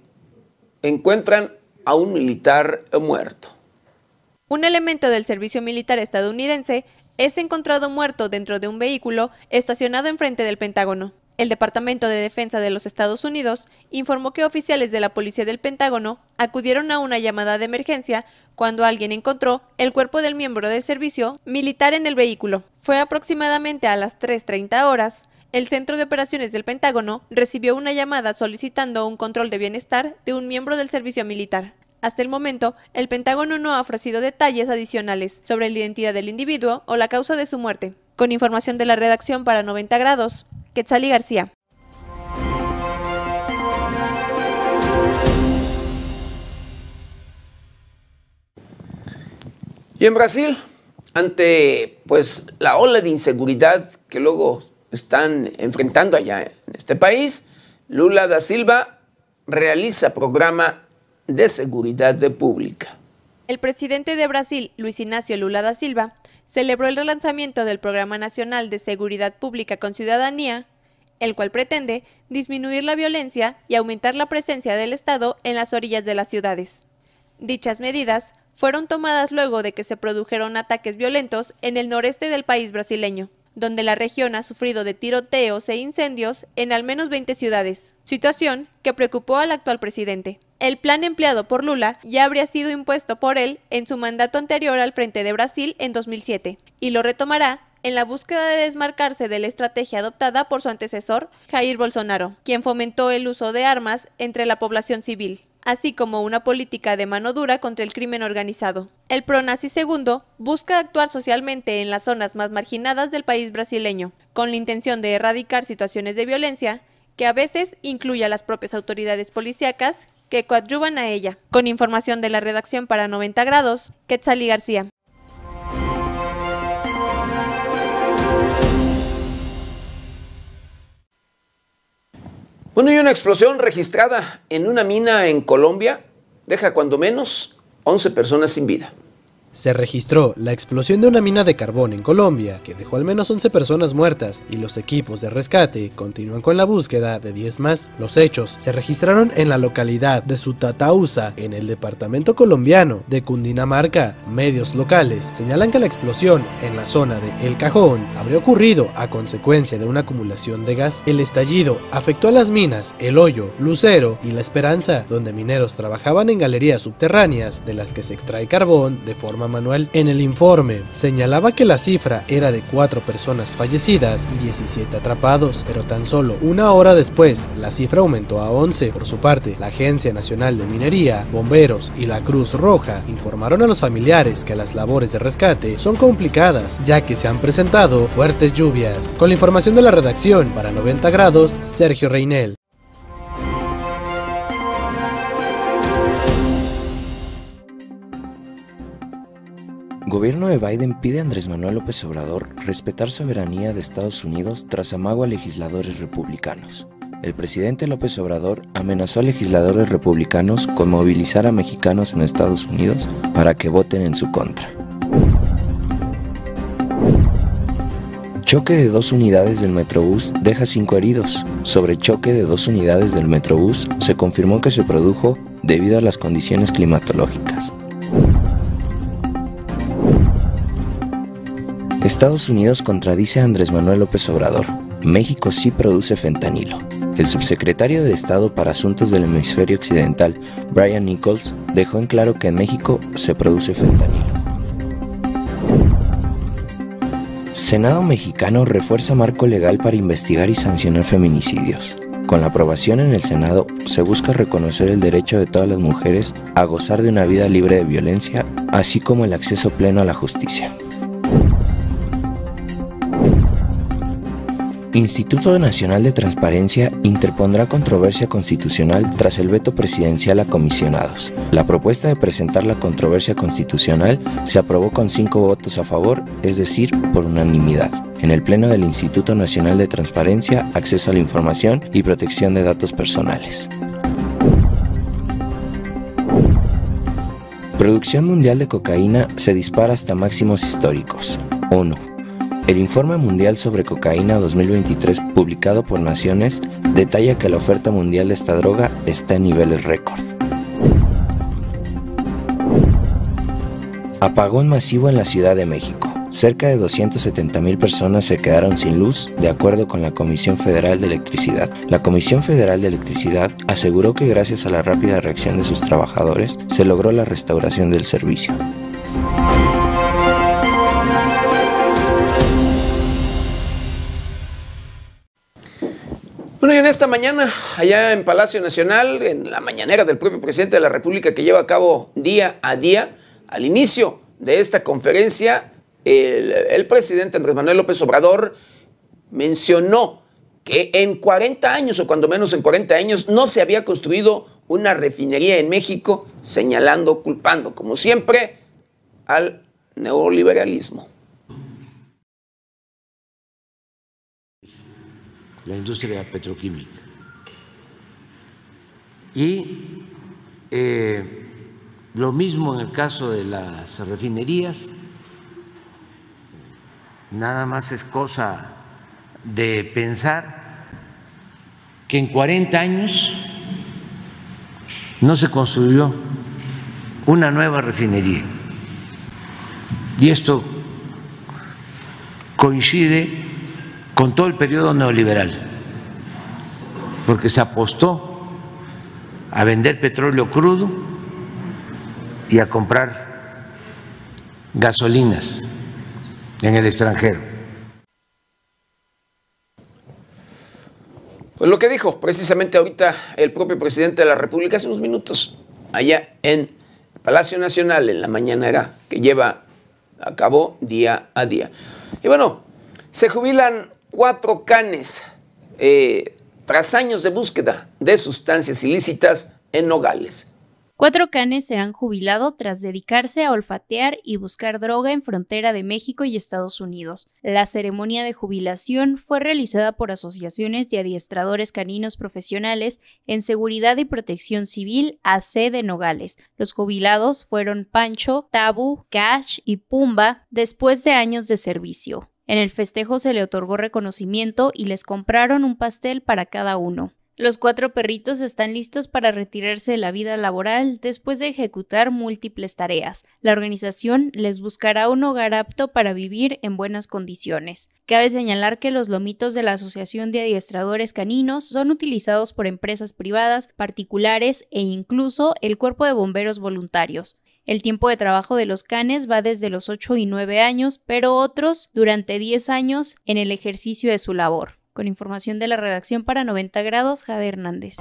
Encuentran a un militar muerto. Un elemento del servicio militar estadounidense es encontrado muerto dentro de un vehículo estacionado enfrente del Pentágono. El Departamento de Defensa de los Estados Unidos informó que oficiales de la Policía del Pentágono acudieron a una llamada de emergencia cuando alguien encontró el cuerpo del miembro de servicio militar en el vehículo. Fue aproximadamente a las 3.30 horas. El Centro de Operaciones del Pentágono recibió una llamada solicitando un control de bienestar de un miembro del servicio militar. Hasta el momento, el Pentágono no ha ofrecido detalles adicionales sobre la identidad del individuo o la causa de su muerte. Con información de la redacción para 90 grados, Quetzali García. Y en Brasil, ante pues la ola de inseguridad que luego están enfrentando allá en este país, Lula da Silva realiza programa de seguridad pública. El presidente de Brasil, Luis Ignacio Lula da Silva, celebró el relanzamiento del Programa Nacional de Seguridad Pública con Ciudadanía, el cual pretende disminuir la violencia y aumentar la presencia del Estado en las orillas de las ciudades. Dichas medidas fueron tomadas luego de que se produjeron ataques violentos en el noreste del país brasileño, donde la región ha sufrido de tiroteos e incendios en al menos 20 ciudades, situación que preocupó al actual presidente. El plan empleado por Lula ya habría sido impuesto por él en su mandato anterior al frente de Brasil en 2007 y lo retomará en la búsqueda de desmarcarse de la estrategia adoptada por su antecesor, Jair Bolsonaro, quien fomentó el uso de armas entre la población civil así como una política de mano dura contra el crimen organizado. El PRONAZI II busca actuar socialmente en las zonas más marginadas del país brasileño, con la intención de erradicar situaciones de violencia que a veces incluye a las propias autoridades policíacas que coadyuvan a ella. Con información de la redacción para 90 grados, Quetzali García. Bueno, y una explosión registrada en una mina en Colombia deja cuando menos 11 personas sin vida. Se registró la explosión de una mina de carbón en Colombia, que dejó al menos 11 personas muertas, y los equipos de rescate continúan con la búsqueda de 10 más. Los hechos se registraron en la localidad de Sutatausa, en el departamento colombiano de Cundinamarca. Medios locales señalan que la explosión en la zona de El Cajón habría ocurrido a consecuencia de una acumulación de gas. El estallido afectó a las minas El Hoyo, Lucero y La Esperanza, donde mineros trabajaban en galerías subterráneas de las que se extrae carbón de forma manual. En el informe señalaba que la cifra era de 4 personas fallecidas y 17 atrapados, pero tan solo una hora después la cifra aumentó a 11. Por su parte, la Agencia Nacional de Minería, Bomberos y la Cruz Roja informaron a los familiares que las labores de rescate son complicadas, ya que se han presentado fuertes lluvias. Con la información de la redacción para 90 grados, Sergio Reinel. Gobierno de Biden pide a Andrés Manuel López Obrador respetar soberanía de Estados Unidos tras amago a legisladores republicanos. El presidente López Obrador amenazó a legisladores republicanos con movilizar a mexicanos en Estados Unidos para que voten en su contra. Choque de dos unidades del Metrobús deja cinco heridos. Sobre choque de dos unidades del Metrobús se confirmó que se produjo debido a las condiciones climatológicas. Estados Unidos contradice a Andrés Manuel López Obrador. México sí produce fentanilo. El subsecretario de Estado para Asuntos del Hemisferio Occidental, Brian Nichols, dejó en claro que en México se produce fentanilo. Senado mexicano refuerza marco legal para investigar y sancionar feminicidios. Con la aprobación en el Senado se busca reconocer el derecho de todas las mujeres a gozar de una vida libre de violencia, así como el acceso pleno a la justicia. Instituto Nacional de Transparencia interpondrá controversia constitucional tras el veto presidencial a comisionados. La propuesta de presentar la controversia constitucional se aprobó con cinco votos a favor, es decir, por unanimidad, en el Pleno del Instituto Nacional de Transparencia, Acceso a la Información y Protección de Datos Personales. Producción mundial de cocaína se dispara hasta máximos históricos. 1. El Informe Mundial sobre Cocaína 2023 publicado por Naciones detalla que la oferta mundial de esta droga está en niveles récord. Apagón masivo en la Ciudad de México. Cerca de 270.000 personas se quedaron sin luz, de acuerdo con la Comisión Federal de Electricidad. La Comisión Federal de Electricidad aseguró que gracias a la rápida reacción de sus trabajadores se logró la restauración del servicio. Esta mañana, allá en Palacio Nacional, en la mañanera del propio presidente de la República que lleva a cabo día a día, al inicio de esta conferencia, el, presidente Andrés Manuel López Obrador mencionó que en 40 años, o cuando menos en 40 años, no se había construido una refinería en México, señalando, culpando, como siempre, al neoliberalismo. La industria petroquímica. Y eh, lo mismo en el caso de las refinerías, nada más es cosa de pensar que en 40 años no se construyó una nueva refinería. Y esto coincide con todo el periodo neoliberal, porque se apostó a vender petróleo crudo y a comprar gasolinas en el extranjero. Pues lo que dijo precisamente ahorita el propio presidente de la República hace unos minutos, allá en Palacio Nacional, en la mañanera que lleva a cabo día a día. Y bueno, se jubilan cuatro canes eh, tras años de búsqueda de sustancias ilícitas en Nogales. Cuatro canes se han jubilado tras dedicarse a olfatear y buscar droga en frontera de México y Estados Unidos. La ceremonia de jubilación fue realizada por asociaciones de adiestradores caninos profesionales en seguridad y protección civil AC de Nogales. Los jubilados fueron Pancho, Tabu, Cash y Pumba después de años de servicio. En el festejo se le otorgó reconocimiento y les compraron un pastel para cada uno. Los cuatro perritos están listos para retirarse de la vida laboral después de ejecutar múltiples tareas. La organización les buscará un hogar apto para vivir en buenas condiciones. Cabe señalar que los lomitos de la Asociación de Adiestradores Caninos son utilizados por empresas privadas, particulares e incluso el Cuerpo de Bomberos Voluntarios. El tiempo de trabajo de los canes va desde los 8 y 9 años, pero otros durante 10 años en el ejercicio de su labor. Con información de la redacción para 90 grados, Jade Hernández.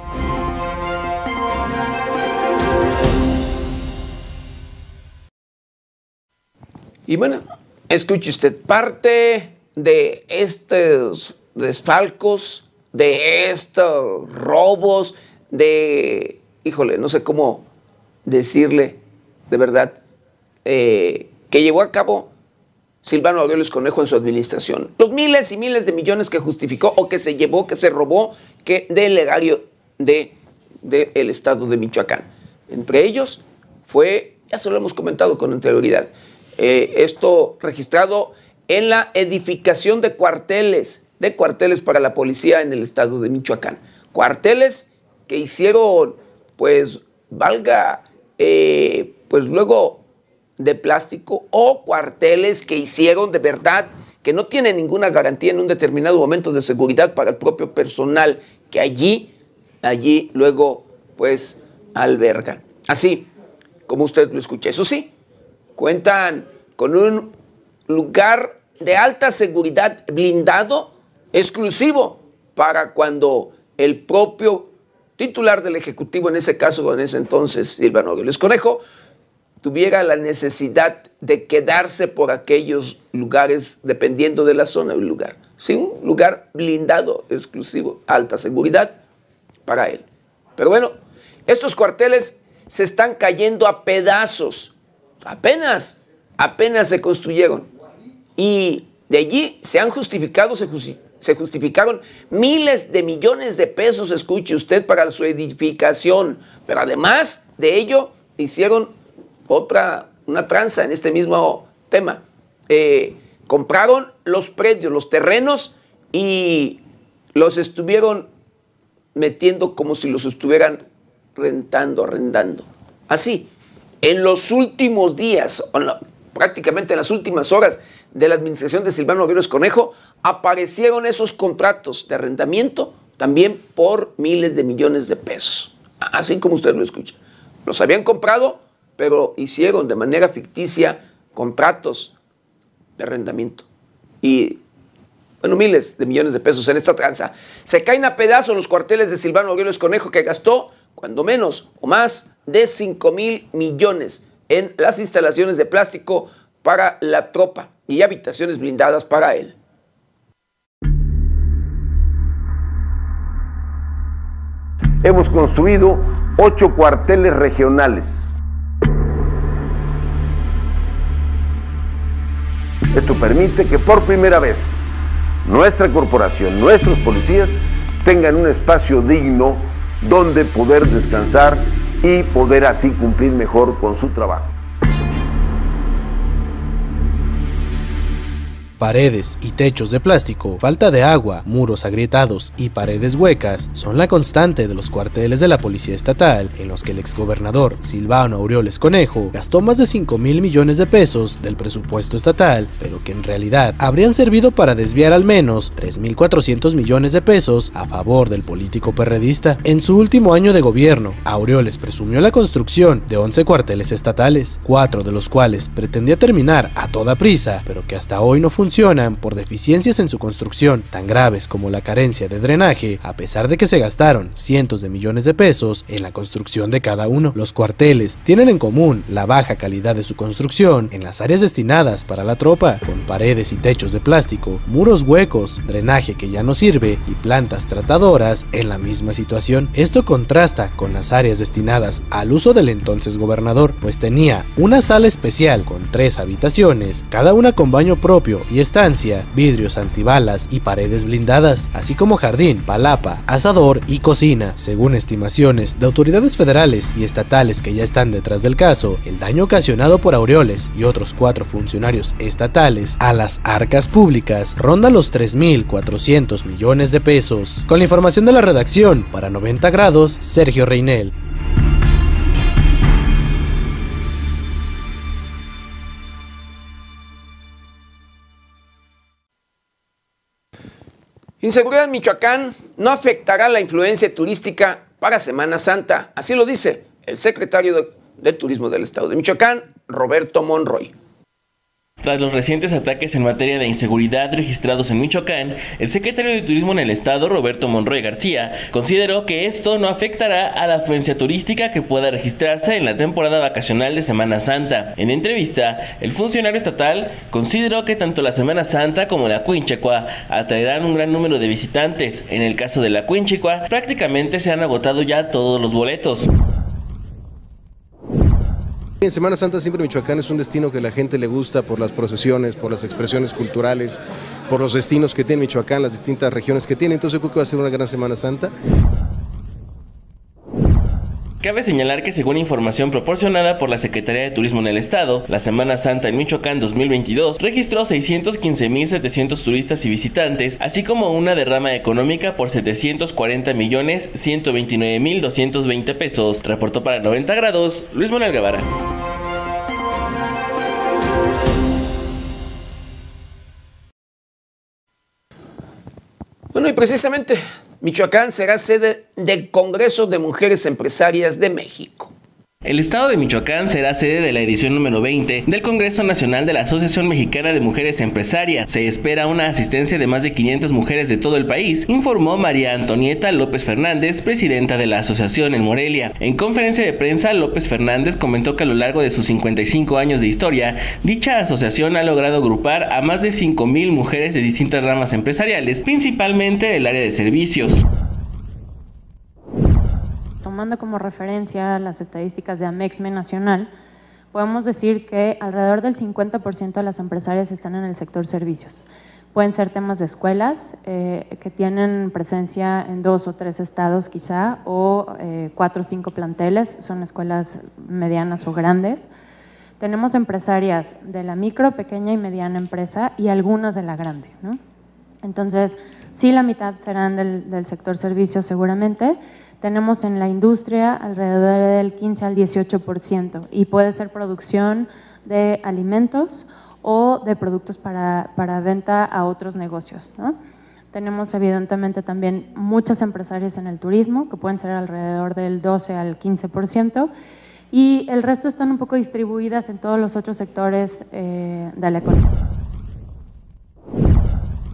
Y bueno, escuche usted, parte de estos desfalcos, de estos robos, de, híjole, no sé cómo decirle de verdad, eh, que llevó a cabo Silvano Aureoles Conejo en su administración. Los miles y miles de millones que justificó o que se llevó, que se robó, que del legario del de, estado de Michoacán. Entre ellos fue, ya se lo hemos comentado con anterioridad, eh, esto registrado en la edificación de cuarteles, de cuarteles para la policía en el estado de Michoacán. Cuarteles que hicieron, pues, valga, eh, pues luego de plástico o cuarteles que hicieron de verdad, que no tienen ninguna garantía en un determinado momento de seguridad para el propio personal que allí, allí luego pues albergan. Así como usted lo escucha. Eso sí, cuentan con un lugar de alta seguridad blindado exclusivo para cuando el propio titular del Ejecutivo, en ese caso, en ese entonces, Silvano Gómez Conejo, tuviera la necesidad de quedarse por aquellos lugares dependiendo de la zona del lugar. Sí, un lugar blindado, exclusivo, alta seguridad para él. Pero bueno, estos cuarteles se están cayendo a pedazos. Apenas, apenas se construyeron. Y de allí se han justificado, se, se justificaron miles de millones de pesos, escuche usted, para su edificación. Pero además de ello, hicieron otra, una tranza en este mismo tema. Eh, compraron los predios, los terrenos y los estuvieron metiendo como si los estuvieran rentando, arrendando. Así, en los últimos días, prácticamente en las últimas horas de la administración de Silvano Aguirre Conejo, aparecieron esos contratos de arrendamiento también por miles de millones de pesos. Así como usted lo escucha. Los habían comprado pero hicieron de manera ficticia contratos de arrendamiento. Y, bueno, miles de millones de pesos en esta tranza. Se caen a pedazos los cuarteles de Silvano Aureoles Conejo, que gastó, cuando menos o más, de 5 mil millones en las instalaciones de plástico para la tropa y habitaciones blindadas para él. Hemos construido ocho cuarteles regionales Esto permite que por primera vez nuestra corporación, nuestros policías, tengan un espacio digno donde poder descansar y poder así cumplir mejor con su trabajo. Paredes y techos de plástico, falta de agua, muros agrietados y paredes huecas son la constante de los cuarteles de la Policía Estatal, en los que el exgobernador Silvano Aureoles Conejo gastó más de 5 mil millones de pesos del presupuesto estatal, pero que en realidad habrían servido para desviar al menos 3.400 millones de pesos a favor del político perredista. En su último año de gobierno, Aureoles presumió la construcción de 11 cuarteles estatales, cuatro de los cuales pretendía terminar a toda prisa, pero que hasta hoy no funcionan por deficiencias en su construcción, tan graves como la carencia de drenaje, a pesar de que se gastaron cientos de millones de pesos en la construcción de cada uno. Los cuarteles tienen en común la baja calidad de su construcción en las áreas destinadas para la tropa, con paredes y techos de plástico, muros huecos, drenaje que ya no sirve y plantas tratadoras en la misma situación. Esto contrasta con las áreas destinadas al uso del entonces gobernador, pues tenía una sala especial con tres habitaciones, cada una con baño propio y estancia, vidrios antibalas y paredes blindadas, así como jardín, palapa, asador y cocina. Según estimaciones de autoridades federales y estatales que ya están detrás del caso, el daño ocasionado por Aureoles y otros cuatro funcionarios estatales a las arcas públicas ronda los 3.400 millones de pesos. Con la información de la redacción, para 90 grados, Sergio Reinel. Inseguridad en Michoacán no afectará la influencia turística para Semana Santa. Así lo dice el secretario de, de Turismo del Estado de Michoacán, Roberto Monroy. Tras los recientes ataques en materia de inseguridad registrados en Michoacán, el secretario de Turismo en el estado, Roberto Monroy García, consideró que esto no afectará a la afluencia turística que pueda registrarse en la temporada vacacional de Semana Santa. En entrevista, el funcionario estatal consideró que tanto la Semana Santa como la Cuinchecua atraerán un gran número de visitantes. En el caso de la Cuinchecua, prácticamente se han agotado ya todos los boletos. En Semana Santa siempre Michoacán es un destino que la gente le gusta por las procesiones, por las expresiones culturales, por los destinos que tiene Michoacán, las distintas regiones que tiene, entonces creo que va a ser una gran Semana Santa. Cabe señalar que según información proporcionada por la Secretaría de Turismo en el Estado, la Semana Santa en Michoacán 2022 registró 615.700 turistas y visitantes, así como una derrama económica por 740 millones 129.220 pesos. Reportó para 90 grados Luis Manuel Guevara. Bueno, y precisamente Michoacán será sede del Congreso de Mujeres Empresarias de México. El estado de Michoacán será sede de la edición número 20 del Congreso Nacional de la Asociación Mexicana de Mujeres Empresarias. Se espera una asistencia de más de 500 mujeres de todo el país, informó María Antonieta López Fernández, presidenta de la asociación en Morelia. En conferencia de prensa, López Fernández comentó que a lo largo de sus 55 años de historia, dicha asociación ha logrado agrupar a más de 5.000 mujeres de distintas ramas empresariales, principalmente del área de servicios tomando como referencia las estadísticas de Amexme Nacional, podemos decir que alrededor del 50% de las empresarias están en el sector servicios. Pueden ser temas de escuelas eh, que tienen presencia en dos o tres estados quizá, o eh, cuatro o cinco planteles, son escuelas medianas o grandes. Tenemos empresarias de la micro, pequeña y mediana empresa y algunas de la grande. ¿no? Entonces, sí, la mitad serán del, del sector servicios seguramente, tenemos en la industria alrededor del 15 al 18% y puede ser producción de alimentos o de productos para, para venta a otros negocios. ¿no? Tenemos evidentemente también muchas empresarias en el turismo, que pueden ser alrededor del 12 al 15%, y el resto están un poco distribuidas en todos los otros sectores eh, de la economía.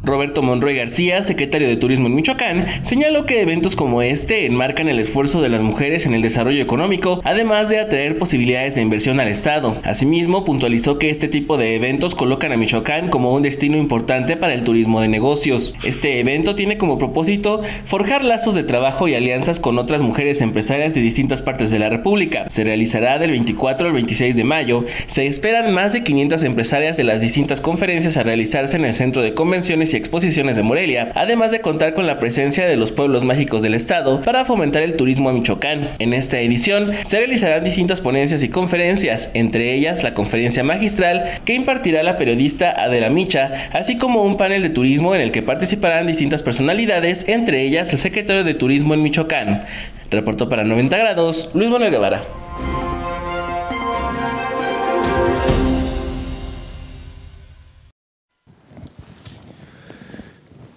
Roberto Monroy García, secretario de Turismo en Michoacán, señaló que eventos como este enmarcan el esfuerzo de las mujeres en el desarrollo económico, además de atraer posibilidades de inversión al Estado. Asimismo, puntualizó que este tipo de eventos colocan a Michoacán como un destino importante para el turismo de negocios. Este evento tiene como propósito forjar lazos de trabajo y alianzas con otras mujeres empresarias de distintas partes de la República. Se realizará del 24 al 26 de mayo. Se esperan más de 500 empresarias de las distintas conferencias a realizarse en el Centro de Convenciones y exposiciones de Morelia, además de contar con la presencia de los pueblos mágicos del estado para fomentar el turismo a Michoacán. En esta edición se realizarán distintas ponencias y conferencias, entre ellas la conferencia magistral que impartirá la periodista Adela Micha, así como un panel de turismo en el que participarán distintas personalidades, entre ellas el secretario de Turismo en Michoacán. Reportó para 90 grados Luis Manuel Guevara.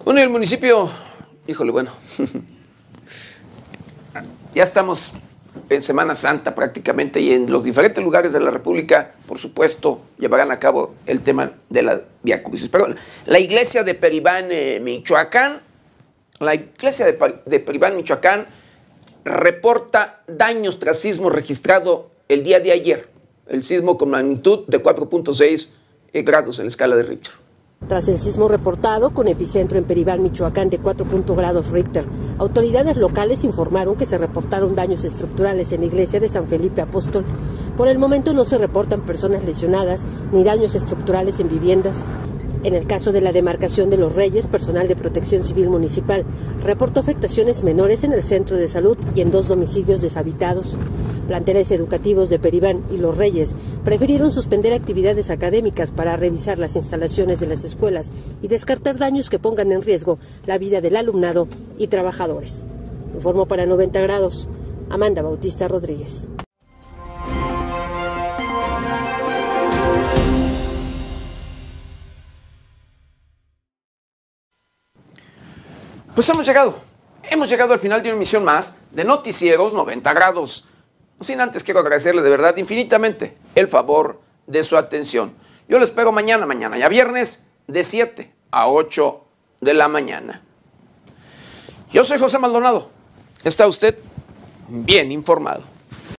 Bueno, y el municipio, híjole, bueno, ya estamos en Semana Santa prácticamente y en los diferentes lugares de la República, por supuesto, llevarán a cabo el tema de la Via Crucis. Pero la iglesia de Peribán, eh, Michoacán, la iglesia de, de Peribán, Michoacán, reporta daños tras sismo registrado el día de ayer. El sismo con magnitud de 4.6 grados en la escala de Richter. Tras el sismo reportado con epicentro en Peribán, Michoacán de 4. grados Richter, autoridades locales informaron que se reportaron daños estructurales en la iglesia de San Felipe Apóstol. Por el momento no se reportan personas lesionadas ni daños estructurales en viviendas. En el caso de la demarcación de los Reyes, personal de protección civil municipal reportó afectaciones menores en el centro de salud y en dos domicilios deshabitados. Planteles educativos de Peribán y Los Reyes prefirieron suspender actividades académicas para revisar las instalaciones de las escuelas y descartar daños que pongan en riesgo la vida del alumnado y trabajadores. Informó para 90 grados Amanda Bautista Rodríguez. Pues hemos llegado, hemos llegado al final de una emisión más de Noticieros 90 grados. Sin antes quiero agradecerle de verdad infinitamente el favor de su atención. Yo lo espero mañana, mañana ya viernes, de 7 a 8 de la mañana. Yo soy José Maldonado. ¿Está usted bien informado?